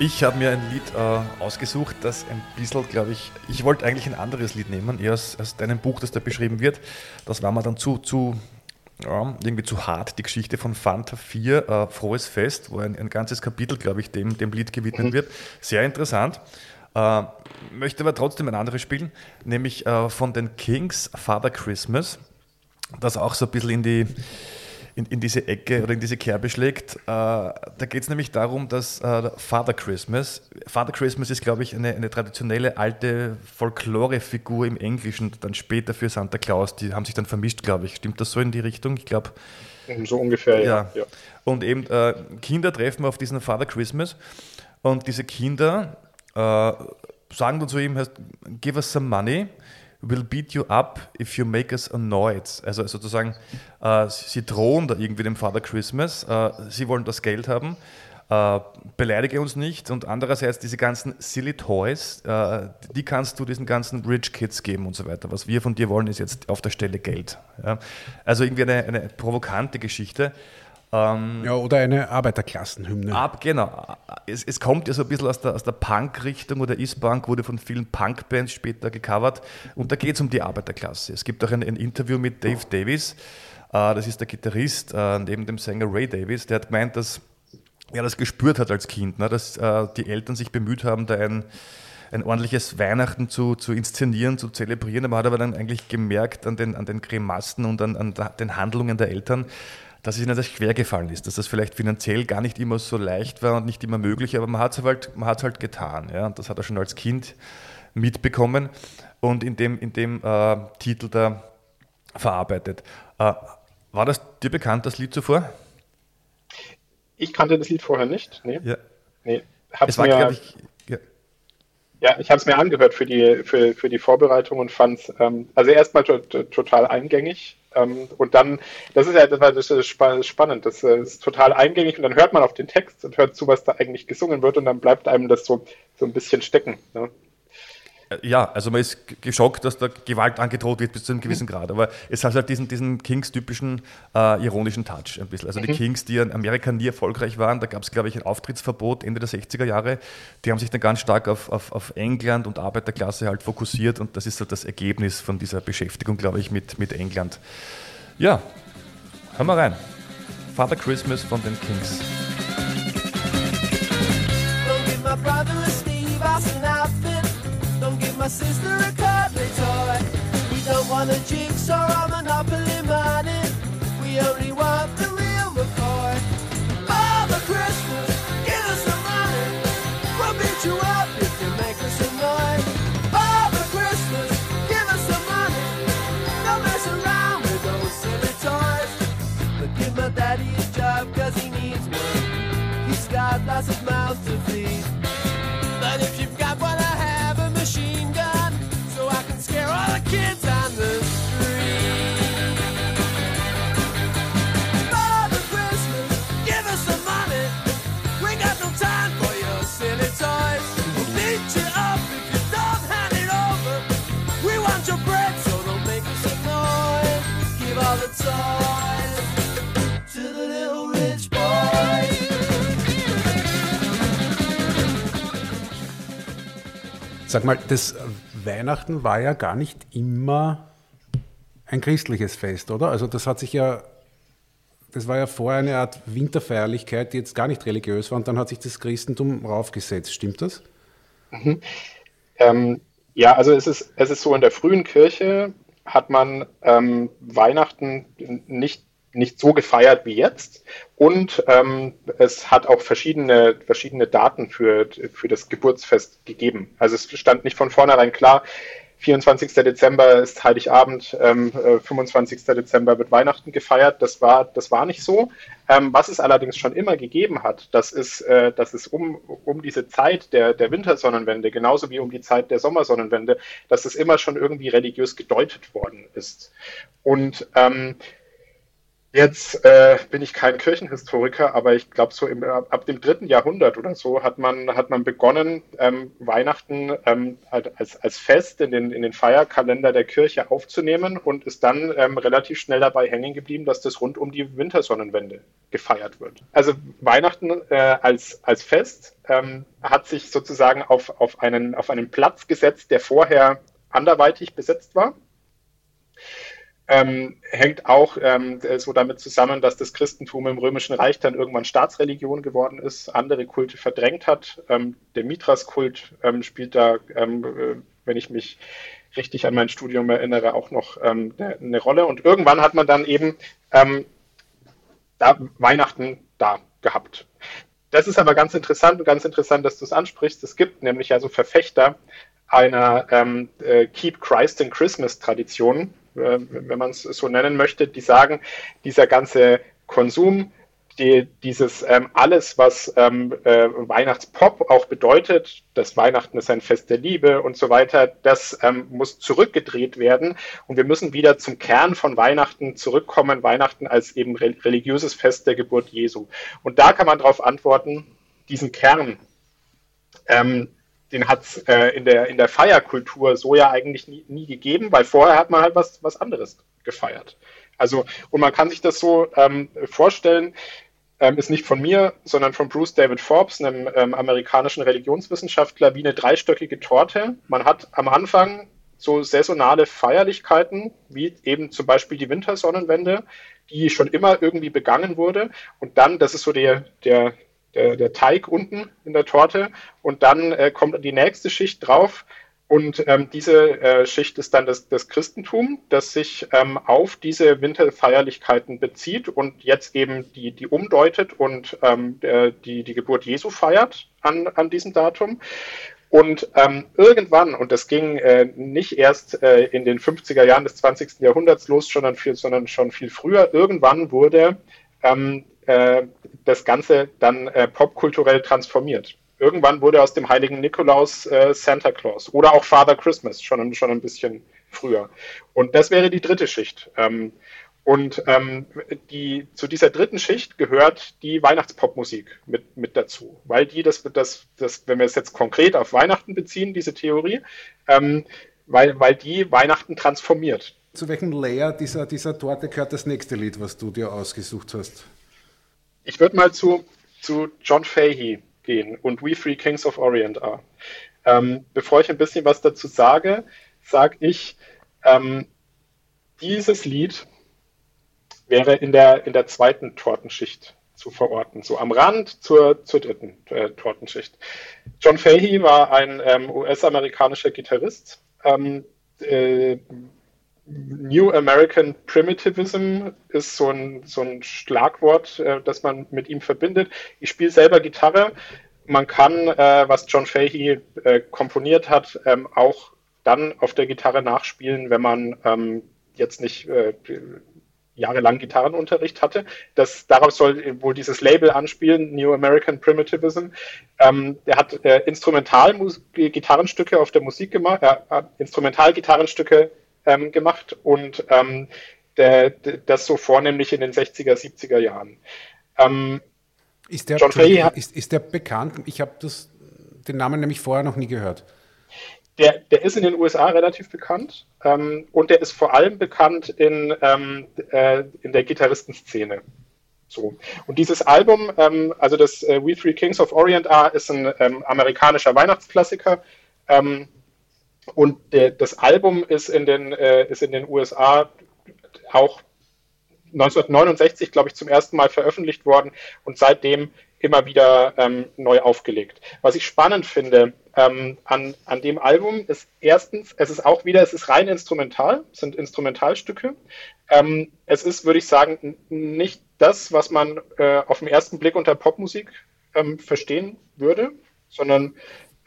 Ich habe mir ein Lied äh, ausgesucht, das ein bisschen, glaube ich, ich wollte eigentlich ein anderes Lied nehmen, eher aus, aus deinem Buch, das da beschrieben wird. Das war mir dann zu, zu ja, irgendwie zu hart, die Geschichte von Fanta 4, äh, Frohes Fest, wo ein, ein ganzes Kapitel, glaube ich, dem, dem Lied gewidmet wird. Sehr interessant. Äh, möchte aber trotzdem ein anderes spielen, nämlich äh, von den Kings Father Christmas, das auch so ein bisschen in die in, in diese Ecke oder in diese Kerbe schlägt. Äh, da geht es nämlich darum, dass äh, Father Christmas, Father Christmas ist, glaube ich, eine, eine traditionelle alte Folklore-Figur im Englischen, dann später für Santa Claus, die haben sich dann vermischt, glaube ich. Stimmt das so in die Richtung? Ich glaube. So ungefähr, ja. ja. Und eben äh, Kinder treffen auf diesen Father Christmas und diese Kinder äh, sagen dann zu ihm, give us some money will beat you up if you make us annoyed. Also sozusagen, äh, sie drohen da irgendwie dem Father Christmas, äh, sie wollen das Geld haben, äh, beleidige uns nicht und andererseits diese ganzen silly Toys, äh, die kannst du diesen ganzen Rich Kids geben und so weiter. Was wir von dir wollen, ist jetzt auf der Stelle Geld. Ja? Also irgendwie eine, eine provokante Geschichte. Ähm, ja, oder eine Arbeiterklassenhymne. Ab, genau. Es, es, kommt ja so ein bisschen aus der, aus der Punk-Richtung oder Is-Punk, wurde von vielen Punk-Bands später gecovert. Und da geht es um die Arbeiterklasse. Es gibt auch ein, ein Interview mit Dave Davis, äh, das ist der Gitarrist äh, neben dem Sänger Ray Davis, der hat gemeint, dass er das gespürt hat als Kind, ne, dass äh, die Eltern sich bemüht haben, da ein ein ordentliches Weihnachten zu, zu inszenieren, zu zelebrieren. Man hat aber dann eigentlich gemerkt an den, an den Grimassen und an, an den Handlungen der Eltern, dass es ihnen das schwer gefallen ist, dass das vielleicht finanziell gar nicht immer so leicht war und nicht immer möglich, aber man hat es halt, halt getan. Ja? Und das hat er schon als Kind mitbekommen und in dem, in dem äh, Titel da verarbeitet. Äh, war das dir bekannt, das Lied zuvor? Ich kannte das Lied vorher nicht. Nee. Ja. Nee. Hab's es war, mir, ich, ja. ich habe es mir angehört für die, für, für die Vorbereitung und fand es ähm, also erstmal total eingängig. Ähm, und dann, das ist ja das ist spannend, das äh, ist total eingängig und dann hört man auf den Text und hört zu, was da eigentlich gesungen wird und dann bleibt einem das so, so ein bisschen stecken. Ne? Äh, ja, also man ist geschockt, dass da Gewalt angedroht wird bis zu einem gewissen mhm. Grad. Aber es hat halt diesen, diesen Kings-typischen äh, ironischen Touch ein bisschen. Also die mhm. Kings, die in Amerika nie erfolgreich waren, da gab es, glaube ich, ein Auftrittsverbot Ende der 60er Jahre. Die haben sich dann ganz stark auf, auf, auf England und Arbeiterklasse halt fokussiert und das ist so das Ergebnis von dieser Beschäftigung, glaube ich, mit, mit England. Ja, hören wir rein. Father Christmas von den Kings. my sister a cuddly toy. We don't want a jigsaw or a Monopoly money. We only want the real McCoy. Father Christmas, give us some money. We'll beat you up if you make us annoyed. Father Christmas, give us some money. Don't mess around with those silly toys. But give my daddy a job cause he needs one. He's got lots of mouths to feed. Sag mal, das Weihnachten war ja gar nicht immer ein christliches Fest, oder? Also das hat sich ja, das war ja vorher eine Art Winterfeierlichkeit, die jetzt gar nicht religiös war und dann hat sich das Christentum raufgesetzt. Stimmt das? Mhm. Ähm, ja, also es ist, es ist so, in der frühen Kirche hat man ähm, Weihnachten nicht nicht so gefeiert wie jetzt. Und ähm, es hat auch verschiedene, verschiedene Daten für, für das Geburtsfest gegeben. Also es stand nicht von vornherein klar, 24. Dezember ist Heiligabend, ähm, 25. Äh, Dezember wird Weihnachten gefeiert. Das war, das war nicht so. Ähm, was es allerdings schon immer gegeben hat, das ist, äh, dass es um, um diese Zeit der, der Wintersonnenwende, genauso wie um die Zeit der Sommersonnenwende, dass es immer schon irgendwie religiös gedeutet worden ist. Und ähm, Jetzt äh, bin ich kein Kirchenhistoriker, aber ich glaube, so im, ab dem dritten Jahrhundert oder so hat man, hat man begonnen, ähm, Weihnachten ähm, halt als, als Fest in den, in den Feierkalender der Kirche aufzunehmen und ist dann ähm, relativ schnell dabei hängen geblieben, dass das rund um die Wintersonnenwende gefeiert wird. Also Weihnachten äh, als, als Fest ähm, hat sich sozusagen auf, auf, einen, auf einen Platz gesetzt, der vorher anderweitig besetzt war ähm, hängt auch ähm, so damit zusammen, dass das Christentum im Römischen Reich dann irgendwann Staatsreligion geworden ist, andere Kulte verdrängt hat. Ähm, der Mithras-Kult ähm, spielt da, ähm, äh, wenn ich mich richtig an mein Studium erinnere, auch noch ähm, eine Rolle. Und irgendwann hat man dann eben da Weihnachten da gehabt. Das ist aber ganz interessant und ganz interessant, dass du es ansprichst. Es gibt nämlich ja so Verfechter einer äh, Keep Christ in Christmas Tradition, äh, wenn man es so nennen möchte, die sagen, dieser ganze Konsum, die, dieses ähm, alles, was ähm, äh, Weihnachtspop auch bedeutet, das Weihnachten ist ein Fest der Liebe und so weiter, das ähm, muss zurückgedreht werden und wir müssen wieder zum Kern von Weihnachten zurückkommen, Weihnachten als eben religiöses Fest der Geburt Jesu. Und da kann man darauf antworten, diesen Kern, ähm, den hat es äh, in, der, in der Feierkultur so ja eigentlich nie, nie gegeben, weil vorher hat man halt was, was anderes gefeiert. Also, und man kann sich das so ähm, vorstellen, ähm, ist nicht von mir, sondern von Bruce David Forbes, einem ähm, amerikanischen Religionswissenschaftler, wie eine dreistöckige Torte. Man hat am Anfang so saisonale Feierlichkeiten, wie eben zum Beispiel die Wintersonnenwende, die schon immer irgendwie begangen wurde. Und dann, das ist so der, der, der, der Teig unten in der Torte. Und dann äh, kommt die nächste Schicht drauf. Und ähm, diese äh, Schicht ist dann das, das Christentum, das sich ähm, auf diese Winterfeierlichkeiten bezieht und jetzt eben die, die umdeutet und ähm, die, die Geburt Jesu feiert an, an diesem Datum. Und ähm, irgendwann, und das ging äh, nicht erst äh, in den 50er Jahren des 20. Jahrhunderts los, sondern, viel, sondern schon viel früher, irgendwann wurde ähm, äh, das Ganze dann äh, popkulturell transformiert irgendwann wurde aus dem heiligen Nikolaus äh, Santa Claus oder auch Father Christmas, schon, schon ein bisschen früher. Und das wäre die dritte Schicht. Ähm, und ähm, die, zu dieser dritten Schicht gehört die Weihnachtspopmusik mit, mit dazu, weil die das, das, das, wenn wir es jetzt konkret auf Weihnachten beziehen, diese Theorie, ähm, weil, weil die Weihnachten transformiert. Zu welchem Layer dieser, dieser Torte gehört das nächste Lied, was du dir ausgesucht hast? Ich würde mal zu, zu John Fahey gehen und We Three Kings of Orient are. Ähm, bevor ich ein bisschen was dazu sage, sage ich, ähm, dieses Lied wäre in der, in der zweiten Tortenschicht zu verorten, so am Rand zur, zur dritten äh, Tortenschicht. John Fahey war ein ähm, US-amerikanischer Gitarrist, ähm, äh, New American Primitivism ist so ein, so ein Schlagwort, äh, das man mit ihm verbindet. Ich spiele selber Gitarre. Man kann, äh, was John Fahey äh, komponiert hat, ähm, auch dann auf der Gitarre nachspielen, wenn man ähm, jetzt nicht äh, jahrelang Gitarrenunterricht hatte. Das, darauf soll wohl dieses Label anspielen, New American Primitivism. Ähm, der hat äh, Instrumental-Gitarrenstücke auf der Musik gemacht, äh, Instrumental-Gitarrenstücke ähm, gemacht und ähm, der, der, das so vornehmlich in den 60er, 70er Jahren. Ähm, ist, der, John Fahey ist, ist der bekannt? Ich habe den Namen nämlich vorher noch nie gehört. Der, der ist in den USA relativ bekannt ähm, und der ist vor allem bekannt in, ähm, äh, in der Gitarristenszene. So. Und dieses Album, ähm, also das äh, We Three Kings of Orient Are, ist ein ähm, amerikanischer Weihnachtsklassiker. Ähm, und der, das Album ist in den, äh, ist in den USA auch 1969, glaube ich, zum ersten Mal veröffentlicht worden und seitdem immer wieder ähm, neu aufgelegt. Was ich spannend finde ähm, an, an dem Album ist erstens, es ist auch wieder, es ist rein instrumental, es sind Instrumentalstücke. Ähm, es ist, würde ich sagen, nicht das, was man äh, auf den ersten Blick unter Popmusik ähm, verstehen würde, sondern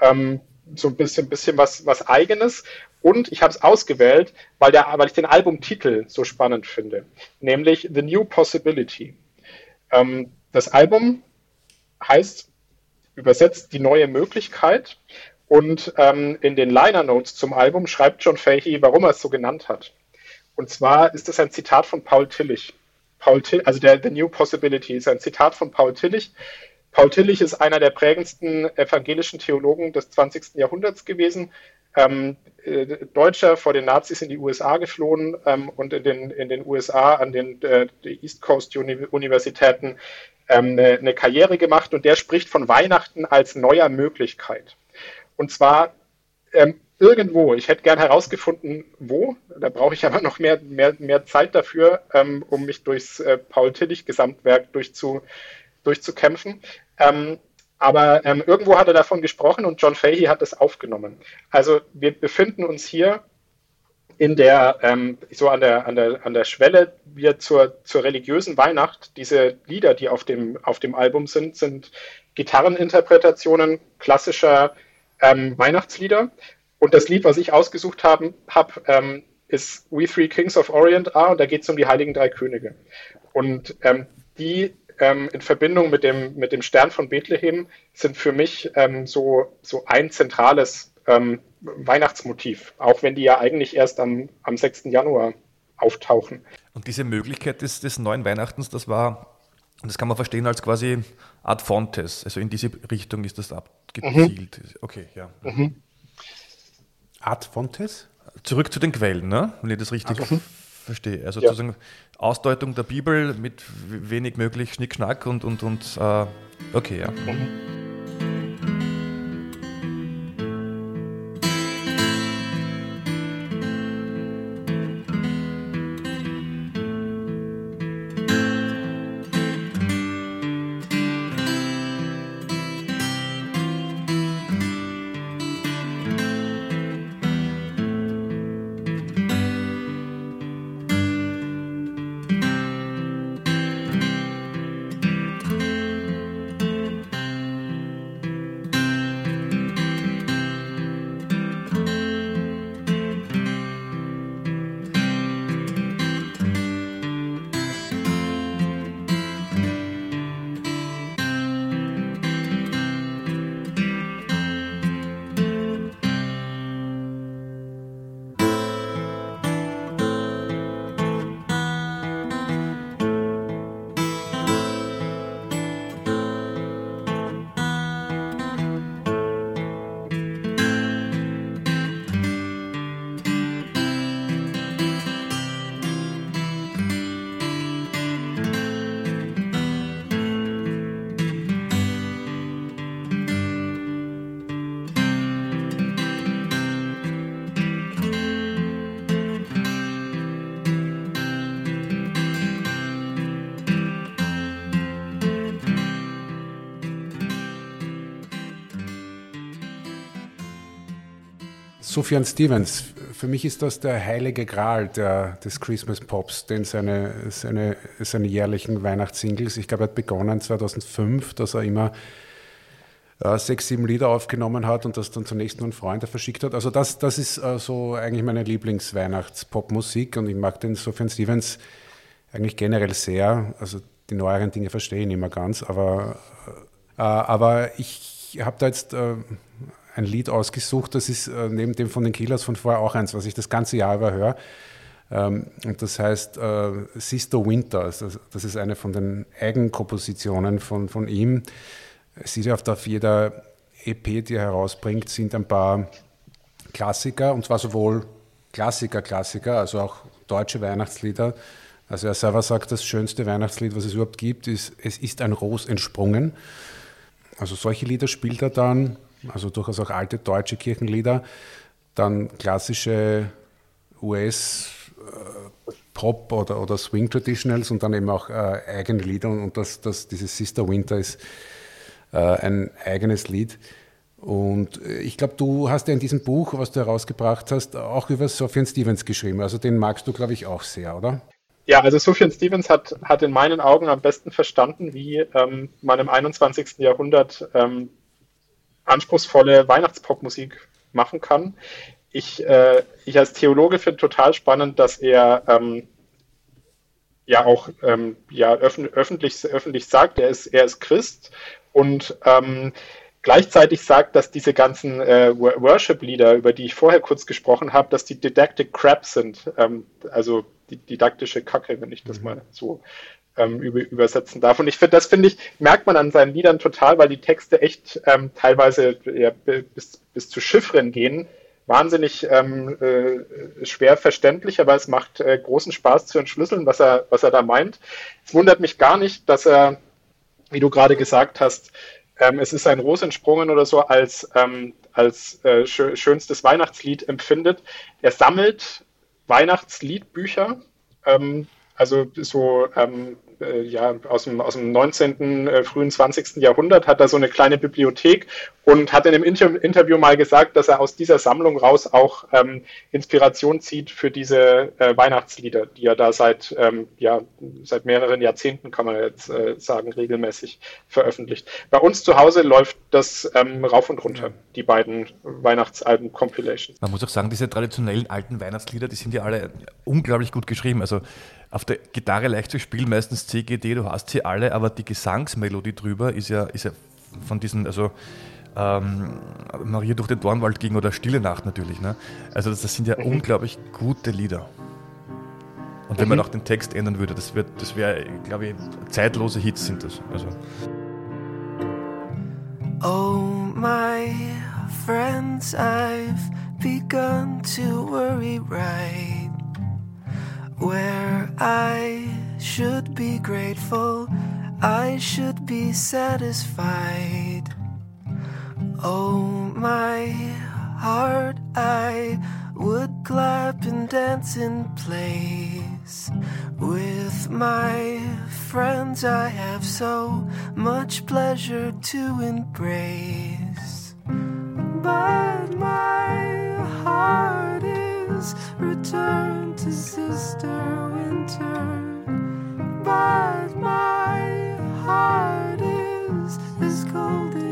ähm, so ein bisschen, bisschen was, was Eigenes. Und ich habe es ausgewählt, weil, der, weil ich den Albumtitel so spannend finde, nämlich The New Possibility. Ähm, das Album heißt übersetzt die neue Möglichkeit. Und ähm, in den Liner Notes zum Album schreibt John Fahey, warum er es so genannt hat. Und zwar ist es ein Zitat von Paul Tillich. Paul Till, also der The New Possibility ist ein Zitat von Paul Tillich, Paul Tillich ist einer der prägendsten evangelischen Theologen des 20. Jahrhunderts gewesen. Ähm, äh, Deutscher vor den Nazis in die USA geflohen ähm, und in den, in den USA an den äh, East Coast Universitäten ähm, eine, eine Karriere gemacht und der spricht von Weihnachten als neuer Möglichkeit. Und zwar ähm, irgendwo, ich hätte gern herausgefunden, wo, da brauche ich aber noch mehr, mehr, mehr Zeit dafür, ähm, um mich durchs äh, Paul Tillich Gesamtwerk durchzu, durchzukämpfen. Ähm, aber ähm, irgendwo hat er davon gesprochen und John Fahey hat es aufgenommen. Also wir befinden uns hier in der, ähm, so an der, an der, an der Schwelle wir zur, zur religiösen Weihnacht, diese Lieder, die auf dem, auf dem Album sind, sind Gitarreninterpretationen klassischer ähm, Weihnachtslieder. Und das Lied, was ich ausgesucht habe, hab, ähm, ist We Three Kings of Orient Are und da geht es um die Heiligen Drei Könige. Und ähm, die ähm, in Verbindung mit dem, mit dem Stern von Bethlehem sind für mich ähm, so, so ein zentrales ähm, Weihnachtsmotiv, auch wenn die ja eigentlich erst am, am 6. Januar auftauchen. Und diese Möglichkeit des, des neuen Weihnachtens, das war, das kann man verstehen als quasi Art Fontes, also in diese Richtung ist das abgezielt. Mhm. Okay, ja. Mhm. Art Fontes? Zurück zu den Quellen, ne? wenn ich das richtig also, verstehe. Also ja. sozusagen Ausdeutung der Bibel mit wenig möglich Schnickschnack und, und, und äh, okay, ja. Mhm. Sufjan Stevens, für mich ist das der heilige Gral der, des Christmas Pops, denn seine, seine, seine jährlichen Weihnachtssingles, ich glaube, er hat begonnen 2005, dass er immer äh, sechs, sieben Lieder aufgenommen hat und das dann zunächst nur an Freunde verschickt hat. Also das, das ist äh, so eigentlich meine Lieblings-Weihnachts-Pop-Musik und ich mag den Sufjan Stevens eigentlich generell sehr. Also die neueren Dinge verstehe ich nicht mehr ganz, aber, äh, aber ich habe da jetzt äh, ein Lied ausgesucht, das ist äh, neben dem von den Killers von vorher auch eins, was ich das ganze Jahr über höre. Ähm, und das heißt äh, Sister Winter. Also das ist eine von den Eigenkompositionen von, von ihm. Sie auf, auf jeder EP, die er herausbringt, sind ein paar Klassiker, und zwar sowohl Klassiker, Klassiker, also auch deutsche Weihnachtslieder. Also er selber sagt, das schönste Weihnachtslied, was es überhaupt gibt, ist Es ist ein Ros entsprungen. Also solche Lieder spielt er dann also durchaus auch alte deutsche Kirchenlieder, dann klassische US-Pop- äh, oder, oder Swing-Traditionals und dann eben auch äh, eigene Lieder und das, das, dieses Sister Winter ist äh, ein eigenes Lied. Und äh, ich glaube, du hast ja in diesem Buch, was du herausgebracht hast, auch über Sophian Stevens geschrieben. Also den magst du, glaube ich, auch sehr, oder? Ja, also Sufjan Stevens hat, hat in meinen Augen am besten verstanden, wie ähm, man im 21. Jahrhundert ähm, anspruchsvolle Weihnachtspopmusik machen kann. Ich, äh, ich als Theologe finde total spannend, dass er ähm, ja auch ähm, ja, öffn öffentlich, öffentlich sagt, er ist, er ist Christ und ähm, gleichzeitig sagt, dass diese ganzen äh, Worship-Lieder, über die ich vorher kurz gesprochen habe, dass die Didactic Crap sind, ähm, also die didaktische Kacke, wenn ich das mhm. mal so ähm, über, übersetzen darf. Und ich finde, das finde ich, merkt man an seinen Liedern total, weil die Texte echt ähm, teilweise ja, bis, bis zu Chiffren gehen. Wahnsinnig ähm, äh, schwer verständlich, aber es macht äh, großen Spaß zu entschlüsseln, was er, was er da meint. Es wundert mich gar nicht, dass er, wie du gerade gesagt hast, ähm, es ist ein Ros entsprungen oder so als, ähm, als äh, schönstes Weihnachtslied empfindet. Er sammelt Weihnachtsliedbücher, ähm, also so ähm, äh, ja, aus dem, aus dem 19., äh, frühen 20. Jahrhundert, hat da so eine kleine Bibliothek und hat in einem Inter Interview mal gesagt, dass er aus dieser Sammlung raus auch ähm, Inspiration zieht für diese äh, Weihnachtslieder, die er da seit, ähm, ja, seit mehreren Jahrzehnten, kann man jetzt äh, sagen, regelmäßig veröffentlicht. Bei uns zu Hause läuft das ähm, rauf und runter, die beiden Weihnachtsalben-Compilations. Man muss auch sagen, diese traditionellen alten Weihnachtslieder, die sind ja alle unglaublich gut geschrieben. Also auf der Gitarre leicht zu spielen, meistens CGD, du hast sie alle, aber die Gesangsmelodie drüber ist ja, ist ja von diesen, also ähm, Maria durch den Dornwald ging oder Stille Nacht natürlich. Ne? Also das, das sind ja unglaublich gute Lieder. Und wenn man auch den Text ändern würde, das, wird, das wäre, glaube ich, zeitlose Hits sind das. Also. Oh, my friends, I've begun to worry right where I should be grateful, I should be satisfied. Oh, my heart, I would clap and dance in place. With my friends, I have so much pleasure to embrace. But my heart is returned to Sister Winter. But my heart is as cold as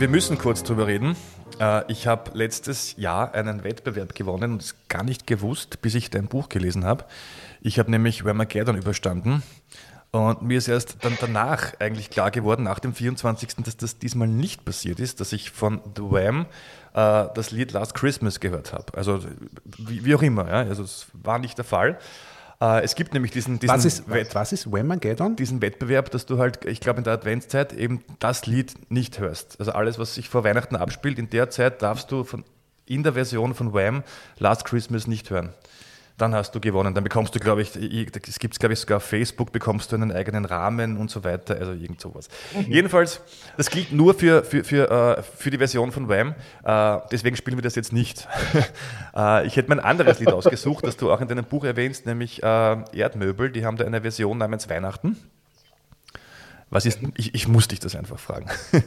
Wir müssen kurz drüber reden. Äh, Ich habe letztes Jahr einen Wettbewerb gewonnen und es gar nicht gewusst, bis ich dein Buch gelesen habe. Ich habe nämlich Whamageddon überstanden und mir ist erst dann danach eigentlich klar geworden, nach dem 24., dass das diesmal nicht passiert ist, dass ich von The Wham äh, das Lied Last Christmas gehört habe. Also wie, wie auch immer, ja? also es war nicht der Fall. Äh, Es gibt nämlich diesen, diesen Was ist, Wett- was ist Whamageddon? diesen Wettbewerb, dass du halt, ich glaube, in der Adventszeit eben das Lied nicht hörst. Also alles, was sich vor Weihnachten abspielt, in der Zeit darfst du von, in der Version von Wham Last Christmas nicht hören. Dann hast du gewonnen. Dann bekommst du, glaube ich, es gibt es, glaube ich, sogar auf Facebook, bekommst du einen eigenen Rahmen und so weiter, also irgend sowas. Jedenfalls, das gilt nur für, für, für, äh, für die Version von Wham. Äh, deswegen spielen wir das jetzt nicht. äh, ich hätte mir ein anderes Lied ausgesucht, das du auch in deinem Buch erwähnst, nämlich äh, Erdmöbel. Die haben da eine Version namens Weihnachten. Was ist, ich, ich muss dich das einfach fragen.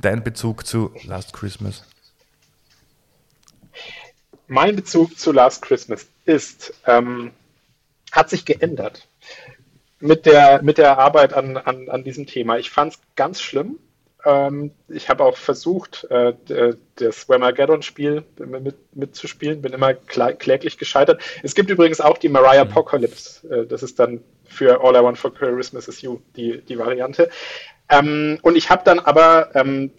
Dein Bezug zu Last Christmas? mein Bezug zu Last Christmas ist, ähm, hat sich geändert mit der, mit der Arbeit an, an, an diesem Thema. Ich fand es ganz schlimm. Ähm, ich habe auch versucht, äh, d- das Whamageddon-Spiel mit, mitzuspielen, bin immer klä- kläglich gescheitert. Es gibt übrigens auch die Mariah Apocalypse. Äh, das ist dann für All I Want for Christmas is You die, die Variante. Ähm, und ich habe dann aber ähm,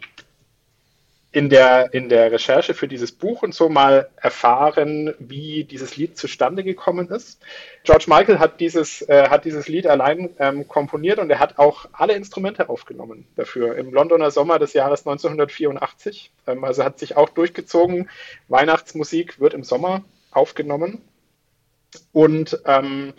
in der, in der Recherche für dieses Buch und so mal erfahren, wie dieses Lied zustande gekommen ist. George Michael hat dieses, äh, hat dieses Lied allein ähm, komponiert und er hat auch alle Instrumente aufgenommen dafür im Londoner Sommer des Jahres 1984. Ähm, also hat sich auch durchgezogen. Weihnachtsmusik wird im Sommer aufgenommen. Und ähm,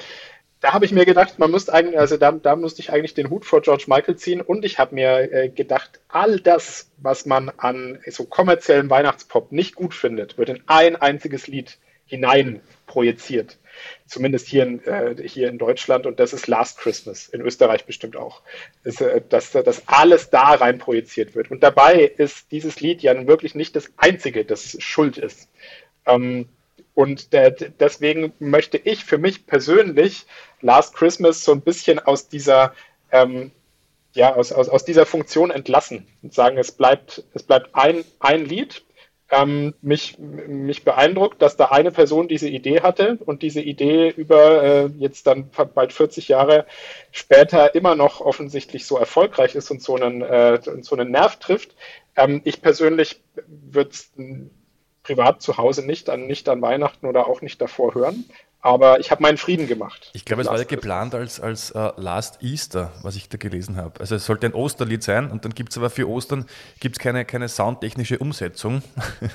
da habe ich mir gedacht, man muss eigentlich, also da, da musste ich eigentlich den Hut vor George Michael ziehen und ich habe mir äh, gedacht, all das, was man an so kommerziellen Weihnachtspop nicht gut findet, wird in ein einziges Lied hinein projiziert. Zumindest hier in, äh, hier in Deutschland und das ist Last Christmas, in Österreich bestimmt auch. Ist, äh, dass, dass alles da rein projiziert wird. Und dabei ist dieses Lied ja nun wirklich nicht das einzige, das schuld ist. Ähm, und der, deswegen möchte ich für mich persönlich Last Christmas so ein bisschen aus dieser, ähm, ja, aus, aus, aus dieser Funktion entlassen und sagen, es bleibt, es bleibt ein, ein Lied. Ähm, mich, mich beeindruckt, dass da eine Person diese Idee hatte und diese Idee über äh, jetzt dann bald 40 Jahre später immer noch offensichtlich so erfolgreich ist und so einen, äh, so einen Nerv trifft. Ähm, ich persönlich würde privat zu Hause nicht an, nicht an Weihnachten oder auch nicht davor hören. Aber ich habe meinen Frieden gemacht. Ich glaube, es war ja geplant als, als äh, Last Easter, was ich da gelesen habe. Also es sollte ein Osterlied sein und dann gibt es aber für Ostern gibt's keine, keine soundtechnische Umsetzung.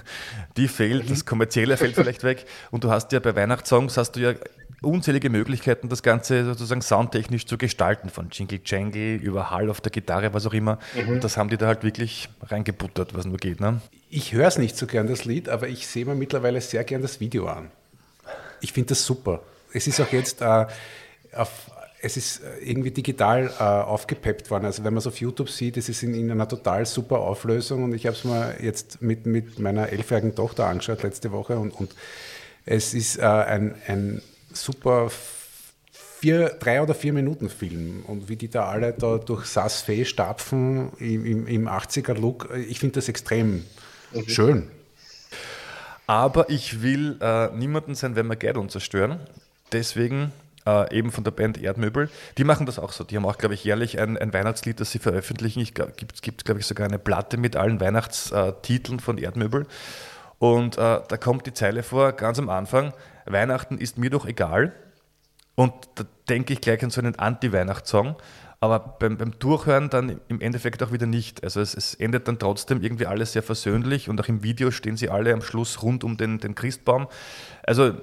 Die fehlt, das Kommerzielle fällt vielleicht weg. Und du hast ja bei Weihnachtssongs hast du ja unzählige Möglichkeiten, das Ganze sozusagen soundtechnisch zu gestalten, von Jingle Jangle über Hall auf der Gitarre, was auch immer. Und das haben die da halt wirklich reingebuttert, was nur geht. Ne? Ich höre es nicht so gern, das Lied, aber ich sehe mir mittlerweile sehr gern das Video an. Ich finde das super. Es ist auch jetzt äh, auf, es ist äh, irgendwie digital äh, aufgepeppt worden. Also wenn man es auf YouTube sieht, es ist in, in einer total super Auflösung und ich habe es mir jetzt mit, mit meiner elfjährigen Tochter angeschaut letzte Woche und, und es ist äh, ein, ein super vier, drei oder vier Minuten Film und wie die da alle da durch Saas Fee stapfen im, im, im 80er-Look, ich finde das extrem schön. Aber ich will äh, niemanden sein, wenn wir Gerdon zerstören. Deswegen äh, eben von der Band Erdmöbel. Die machen das auch so. Die haben auch, glaube ich, jährlich ein, ein Weihnachtslied, das sie veröffentlichen. Es gibt, gibt glaube ich, sogar eine Platte mit allen Weihnachtstiteln von Erdmöbel. Und äh, da kommt die Zeile vor, ganz am Anfang, Weihnachten ist mir doch egal. Und da denke ich gleich an so einen Anti-Weihnachtssong, aber beim, beim Durchhören dann im Endeffekt auch wieder nicht. Also es, es, endet dann trotzdem irgendwie alles sehr versöhnlich und auch im Video stehen sie alle am Schluss rund um den, den Christbaum. Also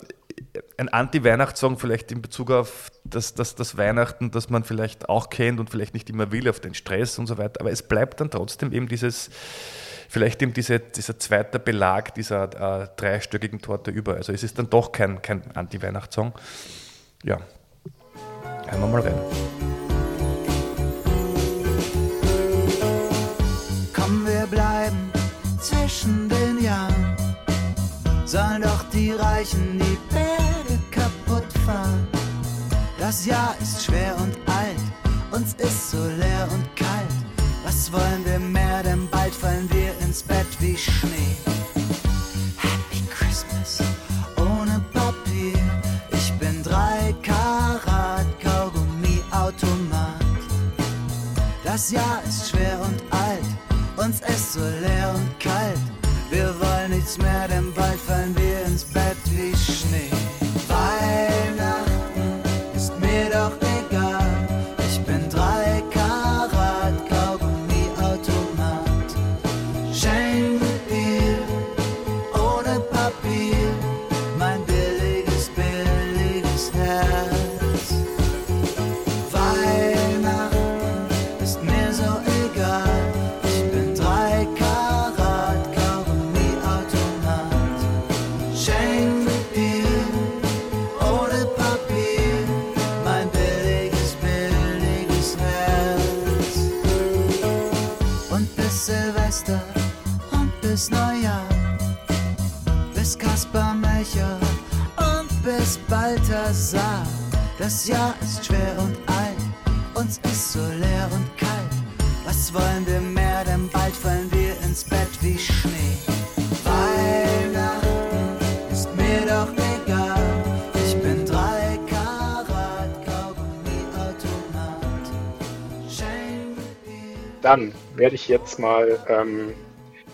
ein Anti-Weihnachtssong vielleicht in Bezug auf das, das, das Weihnachten, das man vielleicht auch kennt und vielleicht nicht immer will, auf den Stress und so weiter. Aber es bleibt dann trotzdem eben dieses, vielleicht eben diese, dieser zweite Belag dieser äh, dreistöckigen Torte über. Also es ist dann doch kein, kein Anti-Weihnachtssong. Ja, hören wir mal rein. Komm, wir bleiben zwischen den Jahren. Sollen doch die Reichen die Berge kaputt fahren. Das Jahr ist schwer und alt, uns ist so leer und kalt. Was wollen wir mehr, denn bald fallen wir ins Bett wie Schnee. Happy Christmas ohne Papier. Ich bin drei Karat Kaugummi-Automat. Das Jahr ist schwer und alt, uns ist so leer und kalt. Wir wollen nichts mehr, denn bald fallen wir ins Bett Balthasar. Das Jahr ist schwer und alt, uns ist so leer und kalt. Was wollen wir mehr, denn bald fallen wir ins Bett wie Schnee. Weihnachten ist mir doch egal, ich bin drei Karat Kaugummi-Automat. Dann werde ich jetzt mal ähm,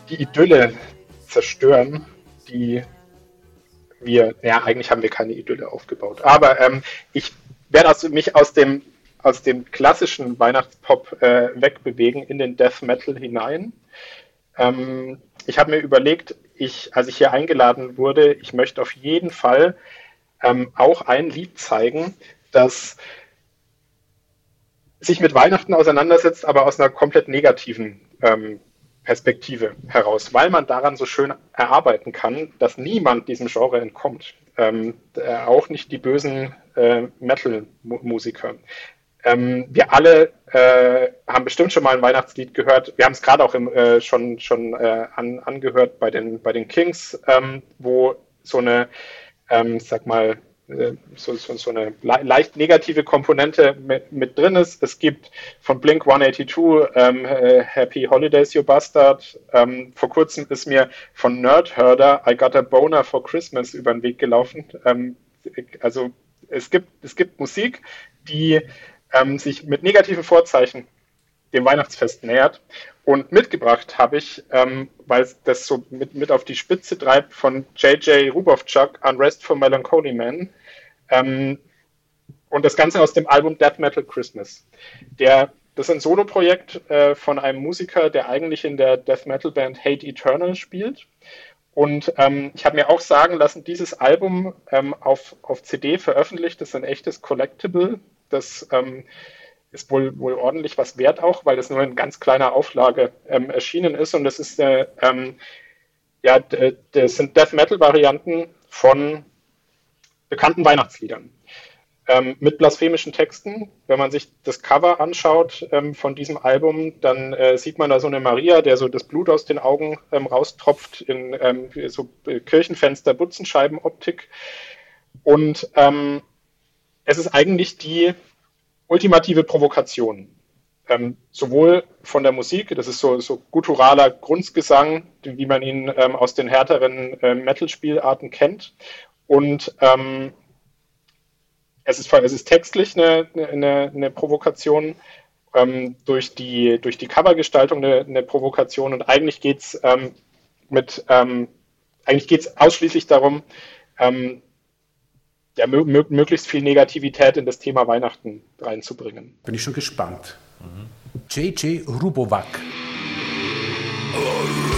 die Idylle zerstören, die wir, ja, eigentlich haben wir keine Idylle aufgebaut. Aber ähm, ich werde also mich aus dem, aus dem klassischen Weihnachtspop äh, wegbewegen in den Death Metal hinein. Ähm, ich habe mir überlegt, ich, als ich hier eingeladen wurde, ich möchte auf jeden Fall ähm, auch ein Lied zeigen, das sich mit Weihnachten auseinandersetzt, aber aus einer komplett negativen ähm, Perspektive heraus, weil man daran so schön erarbeiten kann, dass niemand diesem Genre entkommt. Ähm, äh, auch nicht die bösen äh, Metal-Musiker. Ähm, wir alle äh, haben bestimmt schon mal ein Weihnachtslied gehört. Wir haben es gerade auch im, äh, schon, schon äh, an, angehört bei den, bei den Kings, ähm, wo so eine, ähm, sag mal, so, so, so eine le leicht negative Komponente mit, mit drin ist. Es gibt von Blink 182 ähm, äh, Happy Holidays, You Bastard. Ähm, vor kurzem ist mir von Nerdherder I Got a Boner for Christmas über den Weg gelaufen. Ähm, also es gibt, es gibt Musik, die ähm, sich mit negativen Vorzeichen dem Weihnachtsfest nähert. Und mitgebracht habe ich, ähm, weil das so mit, mit auf die Spitze treibt, von J.J. Rubovchuk, Unrest for Melancholy Man. Ähm, und das Ganze aus dem Album Death Metal Christmas. Der, das ist ein Soloprojekt äh, von einem Musiker, der eigentlich in der Death Metal Band Hate Eternal spielt. Und ähm, ich habe mir auch sagen lassen, dieses Album ähm, auf, auf CD veröffentlicht, ist ein echtes Collectible. Das ähm, ist wohl, wohl ordentlich was wert auch, weil das nur in ganz kleiner Auflage ähm, erschienen ist. Und das ist äh, ähm, ja, das sind Death Metal Varianten von bekannten Weihnachtsliedern ähm, mit blasphemischen Texten. Wenn man sich das Cover anschaut ähm, von diesem Album, dann äh, sieht man da so eine Maria, der so das Blut aus den Augen ähm, raustropft in ähm, so äh, Kirchenfenster, Butzenscheiben-Optik. Und ähm, es ist eigentlich die ultimative Provokation. Ähm, sowohl von der Musik, das ist so, so gutturaler Grundgesang, wie man ihn aus den härteren äh, Metal-Spielarten kennt. Und ähm, es, ist, es ist textlich eine, eine, eine Provokation, ähm, durch, die, durch die Covergestaltung eine, eine Provokation. Und eigentlich geht es ähm, mit, ähm, eigentlich geht es ausschließlich darum, ähm, ja, mö mö möglichst viel Negativität in das Thema Weihnachten reinzubringen. Bin ich schon gespannt. JJ Rubovac. Es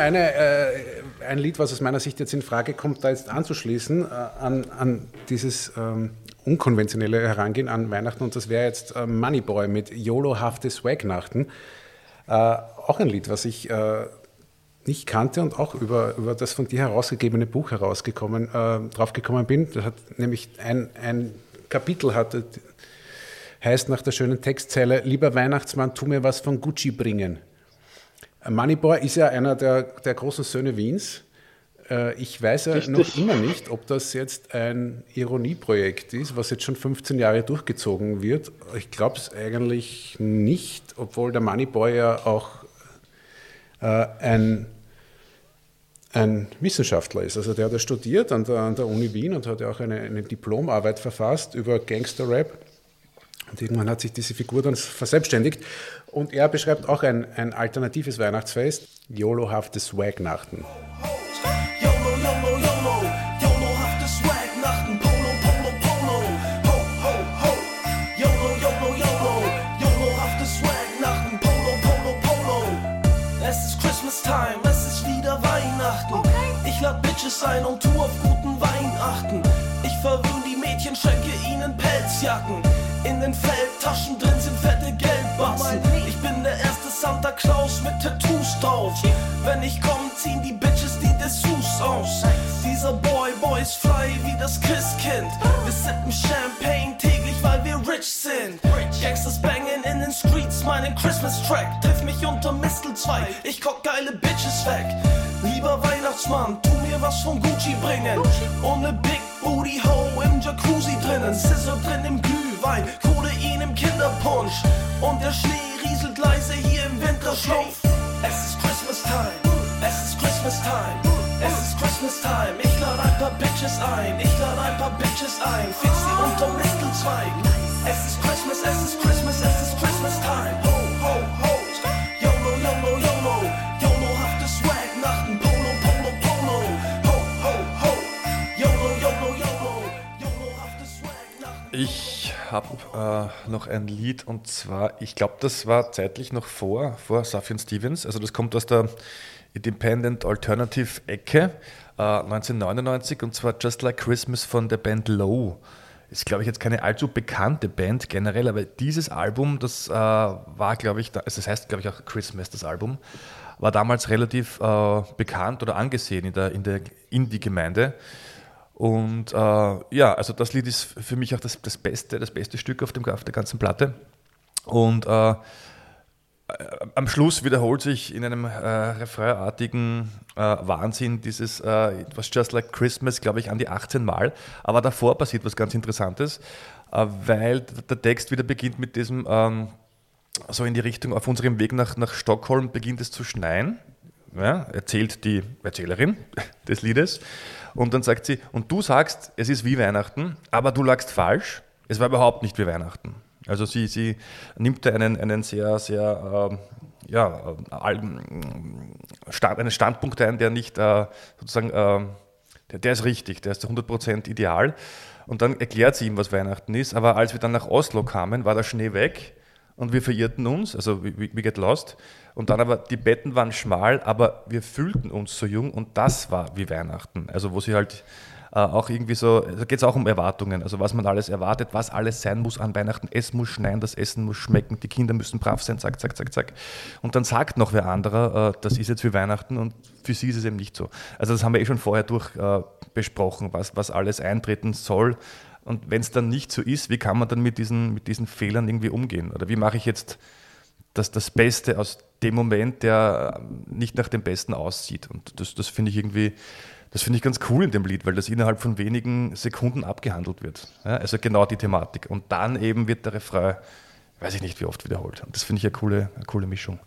eine, äh, ein Lied, was aus meiner Sicht jetzt in Frage kommt, da jetzt anzuschließen äh, an, an dieses ähm, unkonventionelle Herangehen an Weihnachten und das wäre jetzt äh, Moneyboy mit YOLO-hafte Swagnachten. Äh, auch ein Lied, was ich äh, nicht kannte und auch über, über das von dir herausgegebene Buch herausgekommen, äh, draufgekommen bin. Das hat nämlich ein, ein Kapitel hatte, heißt nach der schönen Textzeile, lieber Weihnachtsmann, tu mir was von Gucci bringen. Moneyboy ist ja einer der, der großen Söhne Wiens. Äh, Ich weiß ja Richtig. noch immer nicht, ob das jetzt ein Ironieprojekt ist, was jetzt schon 15 Jahre durchgezogen wird. Ich glaube es eigentlich nicht, obwohl der Moneyboy ja auch äh, ein, ein Wissenschaftler ist. Also der hat ja studiert an der, an der Uni Wien und hat ja auch eine, eine Diplomarbeit verfasst über Gangster-Rap. Und irgendwann hat sich diese Figur dann verselbstständigt. Und er beschreibt auch ein, ein alternatives Weihnachtsfest, YOLO-hafte Swagnachten. YOLO, YOLO, YOLO, YOLO-hafte Swag-Nachten, Polo, Polo, Polo, ho, ho, ho. YOLO, YOLO, YOLO, YOLO-hafte Swag-Nachten, Polo, Polo, Polo. Es ist Christmas Time, es ist wieder Weihnachten. Ich lad Bitches ein und tu auf guten Wein achten. Ich verwöhn die Mädchen, schenke ihnen Pelzjacken. In den Feldtaschen drin sind fette Geldbatzen. Ich bin der erste Santa Claus mit Tattoos drauf. Wenn ich komm, ziehen die Bitches die Dessous aus. Dieser Boy, Boy ist fly wie das Christkind. Wir sippen Champagne täglich, weil wir rich sind. Gangsters bangen in den Streets meinen Christmas-Track. Triff mich unter Mistelzweig, ich kock geile Bitches weg. Lieber Weihnachtsmann, tu mir was von Gucci bringen. Ohne Big Booty Ho im Jacuzzi drinnen. Scissor drin im Glühwein, Codein im Kinderpunsch. Und der Schnee rieselt leise hier im Winterschlupf. Es ist Christmas Time, es ist Christmas Time. Es ist Christmas Time, ich lade ein paar Bitches ein. Ich lade ein paar Bitches ein, fix sie unter Mistelzweig. Es ist Christmas, es ist Christmas, es ist Christmas Time. Ho, ho, ho. YOLO, YOLO, YOLO. YOLO-hafte Swag-Nachten. Polo, Polo, Polo. Ho, ho, ho. YOLO, YOLO, YOLO. YOLO-hafte Swag-Nachten. Ich habe äh, noch ein Lied und zwar, ich glaube, das war zeitlich noch vor, vor Sufjan Stevens. Also das kommt aus der Independent Alternative Ecke äh, 1999 und zwar Just Like Christmas von der Band Low. Ist, glaube ich, jetzt keine allzu bekannte Band generell, aber dieses Album, das äh, war, glaube ich, da, also das heißt, glaube ich, auch Christmas, das Album, war damals relativ äh, bekannt oder angesehen in der, in der Indie-Gemeinde. Und äh, ja, also das Lied ist für mich auch das, das beste, das beste Stück auf, dem, auf der ganzen Platte. Und äh, am Schluss wiederholt sich in einem äh, refrainartigen äh, Wahnsinn dieses äh, It was just like Christmas, glaube ich, an die 18 Mal. Aber davor passiert was ganz Interessantes, äh, weil der Text wieder beginnt mit diesem, ähm, so in die Richtung, auf unserem Weg nach, nach Stockholm beginnt es zu schneien. Ja, erzählt die Erzählerin des Liedes. Und dann sagt sie, und du sagst, es ist wie Weihnachten, aber du lagst falsch. Es war überhaupt nicht wie Weihnachten. Also sie, sie nimmt einen, einen sehr, sehr, äh, ja, äh, Stand, einen Standpunkt ein, der nicht äh, sozusagen, äh, der, der ist richtig, der ist 100% ideal. Und dann erklärt sie ihm, was Weihnachten ist. Aber als wir dann nach Oslo kamen, war der Schnee weg und wir verirrten uns, also we, we get lost. Und dann aber, die Betten waren schmal, aber wir fühlten uns so jung und das war wie Weihnachten. Also wo sie halt äh, auch irgendwie so, da geht es auch um Erwartungen, also was man alles erwartet, was alles sein muss an Weihnachten. Es muss schneien, das Essen muss schmecken, die Kinder müssen brav sein, zack, zack, zack, zack. Und dann sagt noch wer anderer, äh, das ist jetzt wie Weihnachten und für sie ist es eben nicht so. Also das haben wir eh schon vorher durch äh, besprochen, was, was alles eintreten soll. Und wenn es dann nicht so ist, wie kann man dann mit diesen, mit diesen Fehlern irgendwie umgehen? Oder wie mache ich jetzt das, das Beste aus dem Moment, der nicht nach dem Besten aussieht? Und das, das finde ich irgendwie das finde ich ganz cool in dem Lied, weil das innerhalb von wenigen Sekunden abgehandelt wird. Ja, also genau die Thematik. Und dann eben wird der Refrain, weiß ich nicht wie oft wiederholt. Und das finde ich eine coole, eine coole Mischung.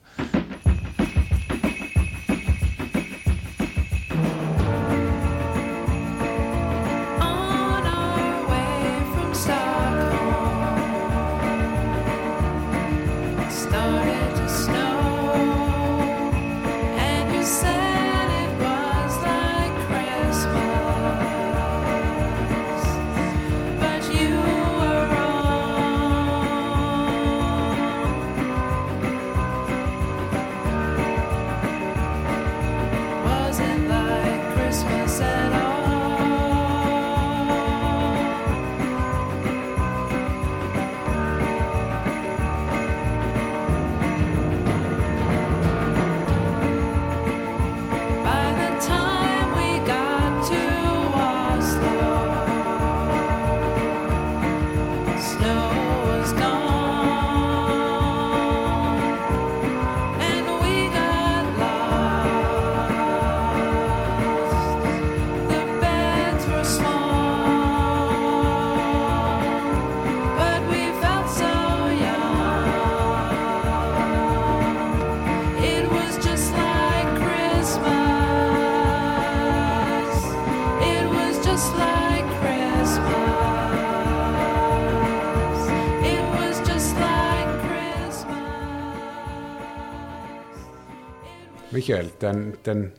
Michael, dein, dein,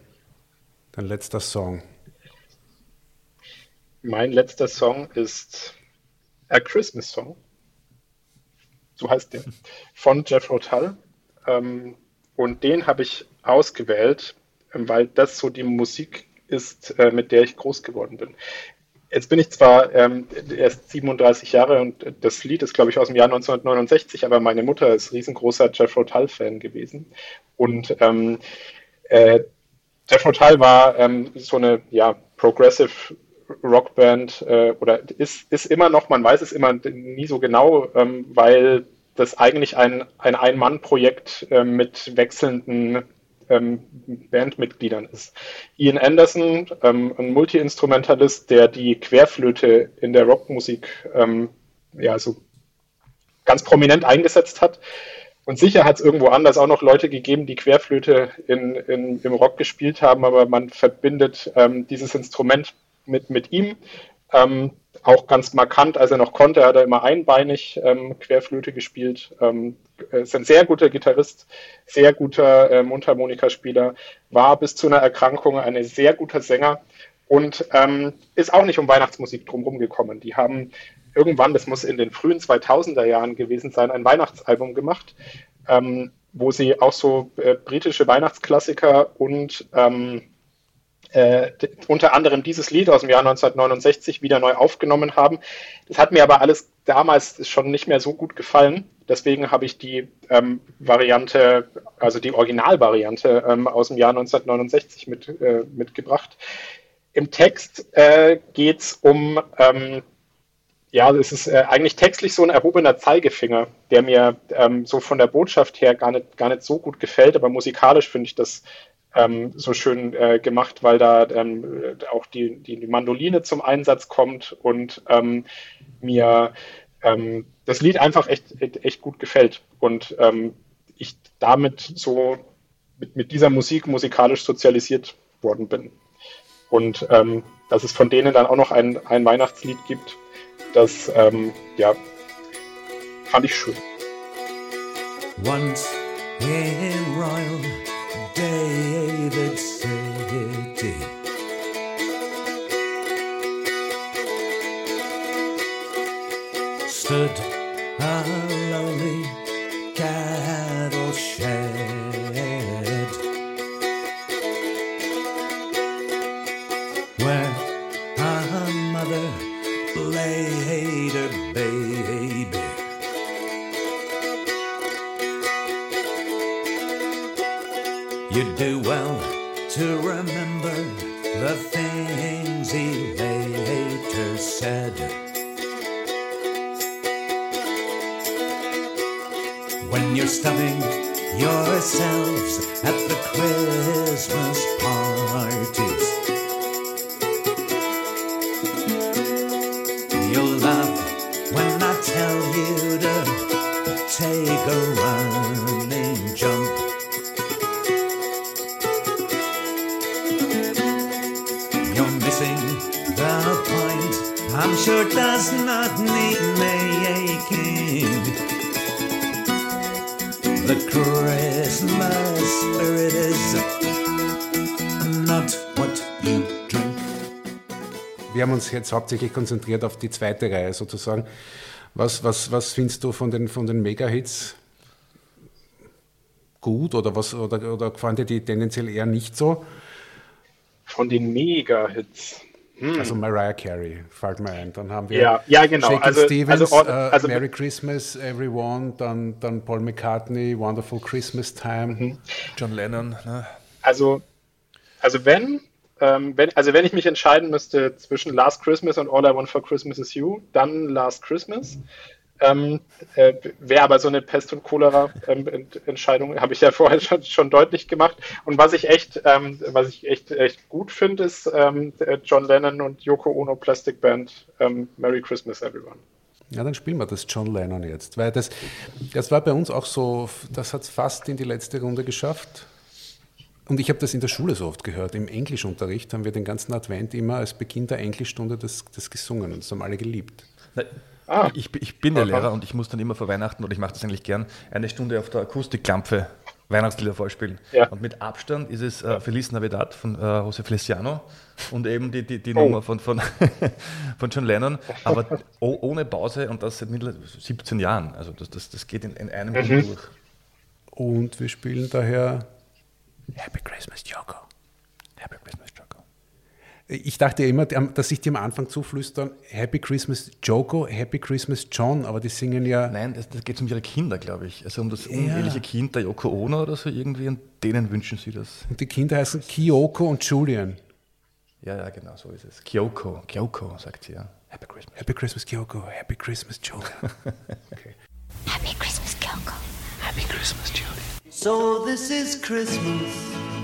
dein letzter Song. Mein letzter Song ist A Christmas Song. So heißt der. Von Jeff Rotal. Ähm, und den habe ich ausgewählt, ähm, weil das so die Musik ist, äh, mit der ich groß geworden bin. Jetzt bin ich zwar ähm, erst 37 Jahre und das Lied ist, glaube ich, aus dem Jahr 1969, aber meine Mutter ist riesengroßer Jeff Rotal-Fan gewesen. Und ähm, äh, Jeff Rotal war ähm, so eine ja, Progressive Rockband äh, oder ist, ist immer noch, man weiß es immer nie so genau, ähm, weil das eigentlich ein, ein Ein-Mann-Projekt ähm, mit wechselnden ähm, Bandmitgliedern ist. Ian Anderson, ähm, ein Multi-Instrumentalist, der die Querflöte in der Rockmusik ähm, ja, so ganz prominent eingesetzt hat. Und sicher hat es irgendwo anders auch noch Leute gegeben, die Querflöte in, in, im Rock gespielt haben, aber man verbindet ähm, dieses Instrument mit, mit ihm. Ähm, auch ganz markant, als er noch konnte, hat er immer einbeinig ähm, Querflöte gespielt. Ähm, ist ein sehr guter Gitarrist, sehr guter ähm, Mundharmonikaspieler, war bis zu einer Erkrankung ein sehr guter Sänger und ähm, ist auch nicht um Weihnachtsmusik drumherum gekommen. Die haben irgendwann, das muss in den frühen 2000er Jahren gewesen sein, ein Weihnachtsalbum gemacht, ähm, wo sie auch so äh, britische Weihnachtsklassiker und ähm, äh, unter anderem dieses Lied aus dem Jahr 1969 wieder neu aufgenommen haben. Das hat mir aber alles damals schon nicht mehr so gut gefallen. Deswegen habe ich die ähm, Variante, also die Originalvariante ähm, aus dem Jahr 1969 mit, äh, mitgebracht. Im Text äh, geht es um ähm, Ja, es ist äh, eigentlich textlich so ein erhobener Zeigefinger, der mir ähm, so von der Botschaft her gar nicht, gar nicht so gut gefällt, aber musikalisch finde ich das ähm, so schön äh, gemacht, weil da ähm, auch die, die, Mandoline zum Einsatz kommt und ähm, mir ähm, das Lied einfach echt, echt, gut gefällt und ähm, ich damit so mit, mit dieser Musik musikalisch sozialisiert worden bin. Und dass es von denen dann auch noch ein, ein Weihnachtslied gibt, das ähm, ja, fand ich schön. Once in Royal David City. Stood a lonely cattle shed When you're stuffing yourselves at the Christmas parties, you'll laugh when I tell you to take a running jump. You're missing the point. I'm sure does Christmas spirit is not what you drink. Wir haben uns jetzt hauptsächlich konzentriert auf die zweite Reihe sozusagen. Was, was, was findest du von den, von den Mega-Hits gut oder, was, oder, oder gefallen dir die tendenziell eher nicht so? Von den Mega-Hits. Also Mariah Carey fällt mir ein. Dann haben wir Ja, ja, genau. Shakin' Also- Stevens, also or- äh, also- Merry Christmas, Everyone, dann, dann Paul McCartney, Wonderful Christmas Time. John Lennon. Ne? Also, also wenn, ähm, wenn, also wenn ich mich entscheiden müsste zwischen Last Christmas und All I Want for Christmas is You, dann Last Christmas. Ähm, äh, Wäre aber so eine Pest- und Cholera-Entscheidung, habe ich ja vorher schon, schon deutlich gemacht. Und was ich echt, ähm, was ich echt, echt gut finde, ist ähm, John Lennon und Yoko Ono Plastic Band ähm, Merry Christmas Everyone. Ja, dann spielen wir das John Lennon jetzt. Weil das, das war bei uns auch so, das hat es fast in die letzte Runde geschafft. Und ich habe das in der Schule so oft gehört. Im Englischunterricht haben wir den ganzen Advent immer als Beginn der Englischstunde das, das gesungen und das haben alle geliebt. Nein, Ah. Ich, bin- ich bin der Aha. Lehrer und ich muss dann immer vor Weihnachten, oder ich mache das eigentlich gern, eine Stunde auf der Akustikklampfe Weihnachtslieder vorspielen. Ja. Und mit Abstand ist es äh, Feliz Navidad von äh, José Feliciano und eben die, die, die Oh. Nummer von, von, von John Lennon, aber oh, ohne Pause und das seit mittlerweile 17 Jahren. Also das, das, das geht in, in einem Mhm. Durch. Und wir spielen daher Happy Christmas, Joko. Happy Christmas. Ich dachte ja immer, dass sich die am Anfang zuflüstern, Happy Christmas Joko, Happy Christmas John, aber die singen ja. Nein, das, das geht um ihre Kinder, glaube ich. Also um das uneheliche Kind der Yoko Ono oder so irgendwie und denen wünschen sie das. Und die Kinder heißen Kyoko und Julian. Ja, ja, genau, so ist es. Kyoko, Kyoko, sagt sie ja. Happy Christmas. Happy Christmas Kyoko, Happy Christmas Julian. Happy Christmas, Kyoko. Happy Christmas, Julie. So this is Christmas.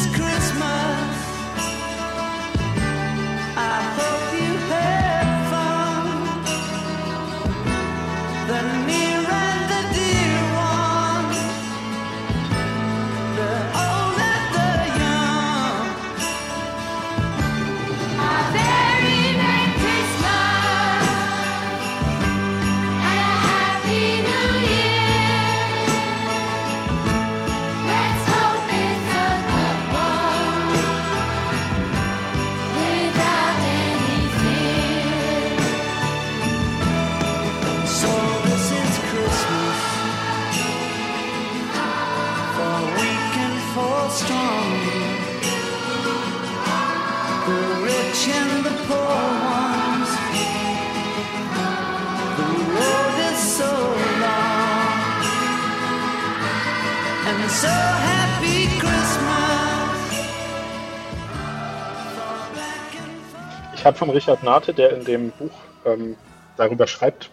Ich habe von Richard Nate, der in dem Buch ähm, darüber schreibt,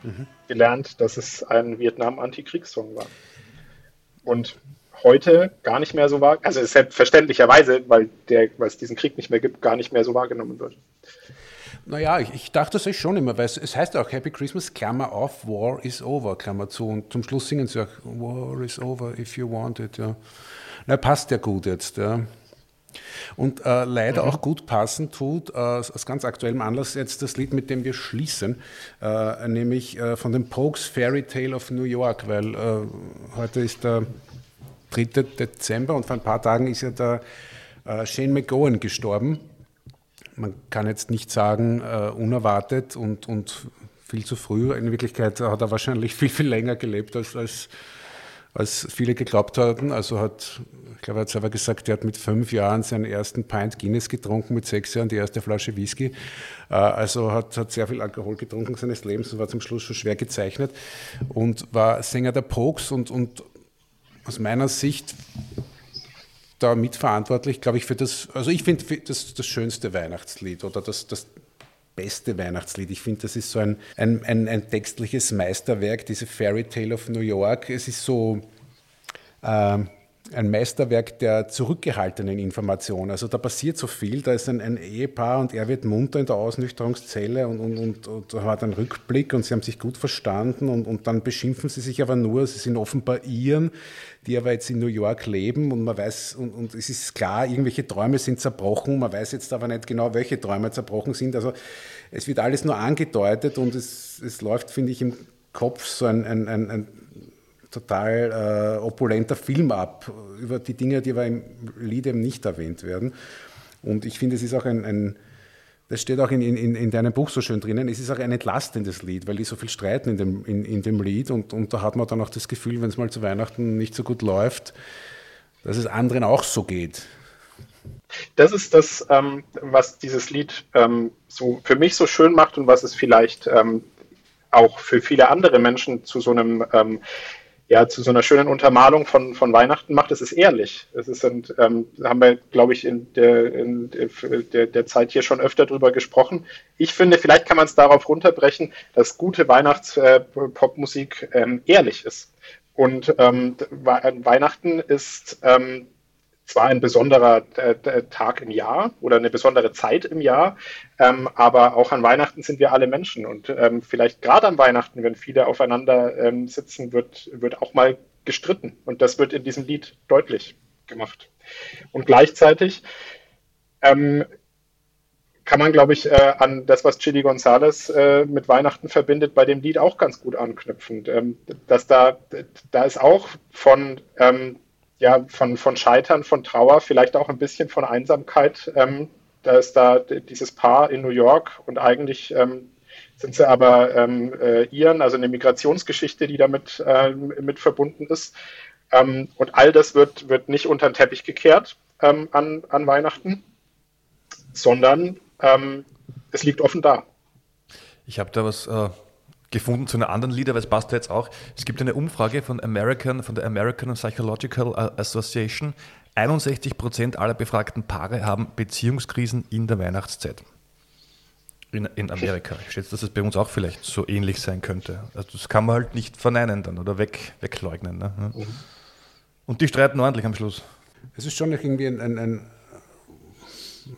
gelernt, dass es ein Vietnam-Antikriegssong war. Und heute gar nicht mehr so war, also selbstverständlicherweise, weil, der, weil es diesen Krieg nicht mehr gibt, gar nicht mehr so wahrgenommen wird. Naja, ich, ich dachte das ist schon immer, weil es, es heißt ja auch Happy Christmas, Klammer auf, War is over, Klammer zu. Und zum Schluss singen sie auch, War is over if you want it, ja. Na, passt ja gut jetzt, ja. Und äh, leider auch gut passen tut, äh, aus ganz aktuellem Anlass jetzt das Lied, mit dem wir schließen, äh, nämlich äh, von den Pokes Fairy Tale of New York, weil äh, heute ist der 3. Dezember und vor ein paar Tagen ist ja der äh, Shane McGowan gestorben. Man kann jetzt nicht sagen, äh, unerwartet und, und viel zu früh. In Wirklichkeit hat er wahrscheinlich viel, viel länger gelebt, als, als, als viele geglaubt hatten. Also hat, ich glaube, er hat selber gesagt, er hat mit fünf Jahren seinen ersten Pint Guinness getrunken, mit sechs Jahren die erste Flasche Whisky. Äh, also hat, hat sehr viel Alkohol getrunken seines Lebens und war zum Schluss schon schwer gezeichnet und war Sänger der Pokes und, und aus meiner Sicht da mitverantwortlich, glaube ich, für das, also ich finde das das schönste Weihnachtslied oder das, das beste Weihnachtslied. Ich finde, das ist so ein, ein, ein, ein textliches Meisterwerk, diese Fairy Tale of New York. Es ist so ähm, ein Meisterwerk der zurückgehaltenen Information. Also da passiert so viel, da ist ein, ein Ehepaar und er wird munter in der Ausnüchterungszelle und, und, und, und hat einen Rückblick und sie haben sich gut verstanden und, und dann beschimpfen sie sich aber nur, sie sind offenbar Iren, die aber jetzt in New York leben und man weiß, und, und es ist klar, irgendwelche Träume sind zerbrochen, man weiß jetzt aber nicht genau, welche Träume zerbrochen sind. Also es wird alles nur angedeutet und es, es läuft, finde ich, im Kopf so ein, ein, ein, ein total äh, opulenter Film ab über die Dinge, die aber im Lied eben nicht erwähnt werden. Und ich finde, es ist auch ein, ein das steht auch in, in, in deinem Buch so schön drinnen, es ist auch ein entlastendes Lied, weil die so viel streiten in dem, in, in dem Lied und, und da hat man dann auch das Gefühl, wenn es mal zu Weihnachten nicht so gut läuft, dass es anderen auch so geht. Das ist das, ähm, was dieses Lied ähm, so für mich so schön macht und was es vielleicht ähm, auch für viele andere Menschen zu so einem ähm, ja, zu so einer schönen Untermalung von, von Weihnachten macht, es ist ehrlich. Es ist, und, ähm, haben wir, glaube ich, in, der, in der, der Zeit hier schon öfter drüber gesprochen. Ich finde, vielleicht kann man es darauf runterbrechen, dass gute Weihnachtspopmusik äh, ähm, ehrlich ist. Und ähm, Weihnachten ist ähm, zwar ein besonderer äh, Tag im Jahr oder eine besondere Zeit im Jahr, ähm, aber auch an Weihnachten sind wir alle Menschen und ähm, vielleicht gerade an Weihnachten, wenn viele aufeinander ähm, sitzen, wird, wird auch mal gestritten und das wird in diesem Lied deutlich gemacht. Und gleichzeitig ähm, kann man, glaube ich, äh, an das, was Chili Gonzalez äh, mit Weihnachten verbindet, bei dem Lied auch ganz gut anknüpfen. Ähm, dass da, da ist auch von ähm, ja, von, von Scheitern, von Trauer, vielleicht auch ein bisschen von Einsamkeit. Ähm, da ist da dieses Paar in New York und eigentlich ähm, sind sie aber ähm, äh, Iren, also eine Migrationsgeschichte, die damit äh, mit verbunden ist. Ähm, und all das wird, wird nicht unter den Teppich gekehrt ähm, an, an Weihnachten, sondern ähm, es liegt offen da. Ich habe da was äh, gefunden zu einer anderen Lieder, weil es passt ja jetzt auch. Es gibt eine Umfrage von American, von der American Psychological Association. 61 Prozent aller befragten Paare haben Beziehungskrisen in der Weihnachtszeit. In, in Amerika. Ich schätze, dass es bei uns auch vielleicht so ähnlich sein könnte. Also das kann man halt nicht verneinen dann oder weg, wegleugnen. Ne? Und die streiten ordentlich am Schluss. Es ist schon irgendwie ein, ein, ein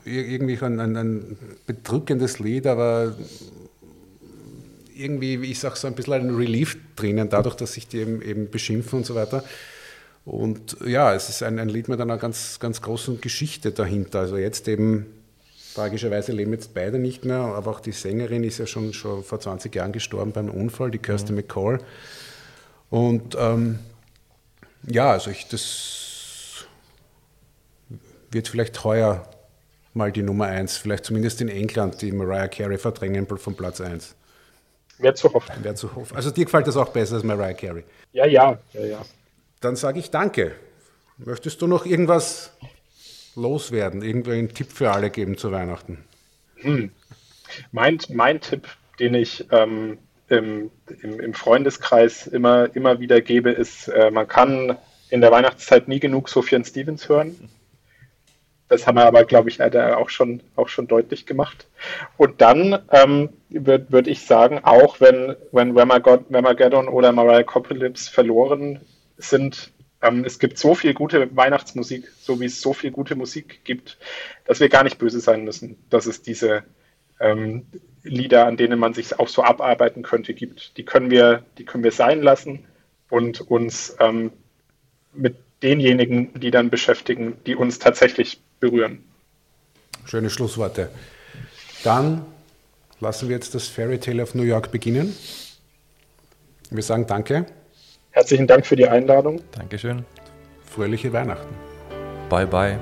irgendwie ein, ein, ein bedrückendes Lied, aber irgendwie, ich sage so ein bisschen ein Relief drinnen, dadurch, dass sich die eben, eben beschimpfen und so weiter. Und ja, es ist ein, ein Lied mit einer ganz, ganz großen Geschichte dahinter. Also jetzt eben, tragischerweise leben jetzt beide nicht mehr, aber auch die Sängerin ist ja schon, schon vor 20 Jahren gestorben beim Unfall, die Kirsty McCall. Und ähm, ja, also ich, das wird vielleicht heuer mal die Nummer eins, vielleicht zumindest in England, die Mariah Carey verdrängen von Platz 1. Wäre zu hoffen. Wäre zu hoffen. Also dir gefällt das auch besser als Mariah Carey. Ja, ja, ja, ja. Dann sage ich danke. Möchtest du noch irgendwas loswerden? Irgendeinen Tipp für alle geben zu Weihnachten? Hm. Mein, mein Tipp, den ich ähm, im, im, im Freundeskreis immer, immer wieder gebe, ist, äh, man kann in der Weihnachtszeit nie genug Sufjan Stevens hören. Das haben wir aber, glaube ich, leider auch schon, auch schon deutlich gemacht. Und dann ähm, würde würd ich sagen, auch wenn, wenn Wemageddon oder Mariah Copolyps verloren sind, ähm, es gibt so viel gute Weihnachtsmusik, so wie es so viel gute Musik gibt, dass wir gar nicht böse sein müssen, dass es diese ähm, Lieder, an denen man sich auch so abarbeiten könnte, gibt. Die können wir, die können wir sein lassen und uns ähm, mit denjenigen Liedern beschäftigen, die uns tatsächlich berühren. Schöne Schlussworte. Dann lassen wir jetzt das Fairy Tale of New York beginnen. Wir sagen Danke, Herzlichen Dank für die Einladung. Dankeschön. fröhliche Weihnachten. Bye bye.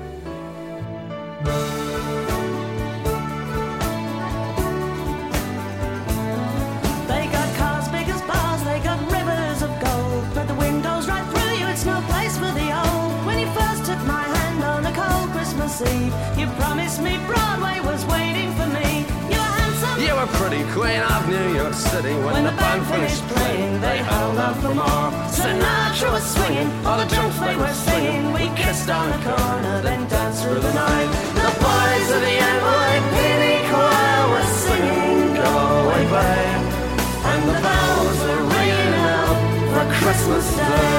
They. We kissed on the corner, then danced through the night. The boys of the NYPD choir were singing, Go away, babe. And the bells were ringing out for Christmas Day.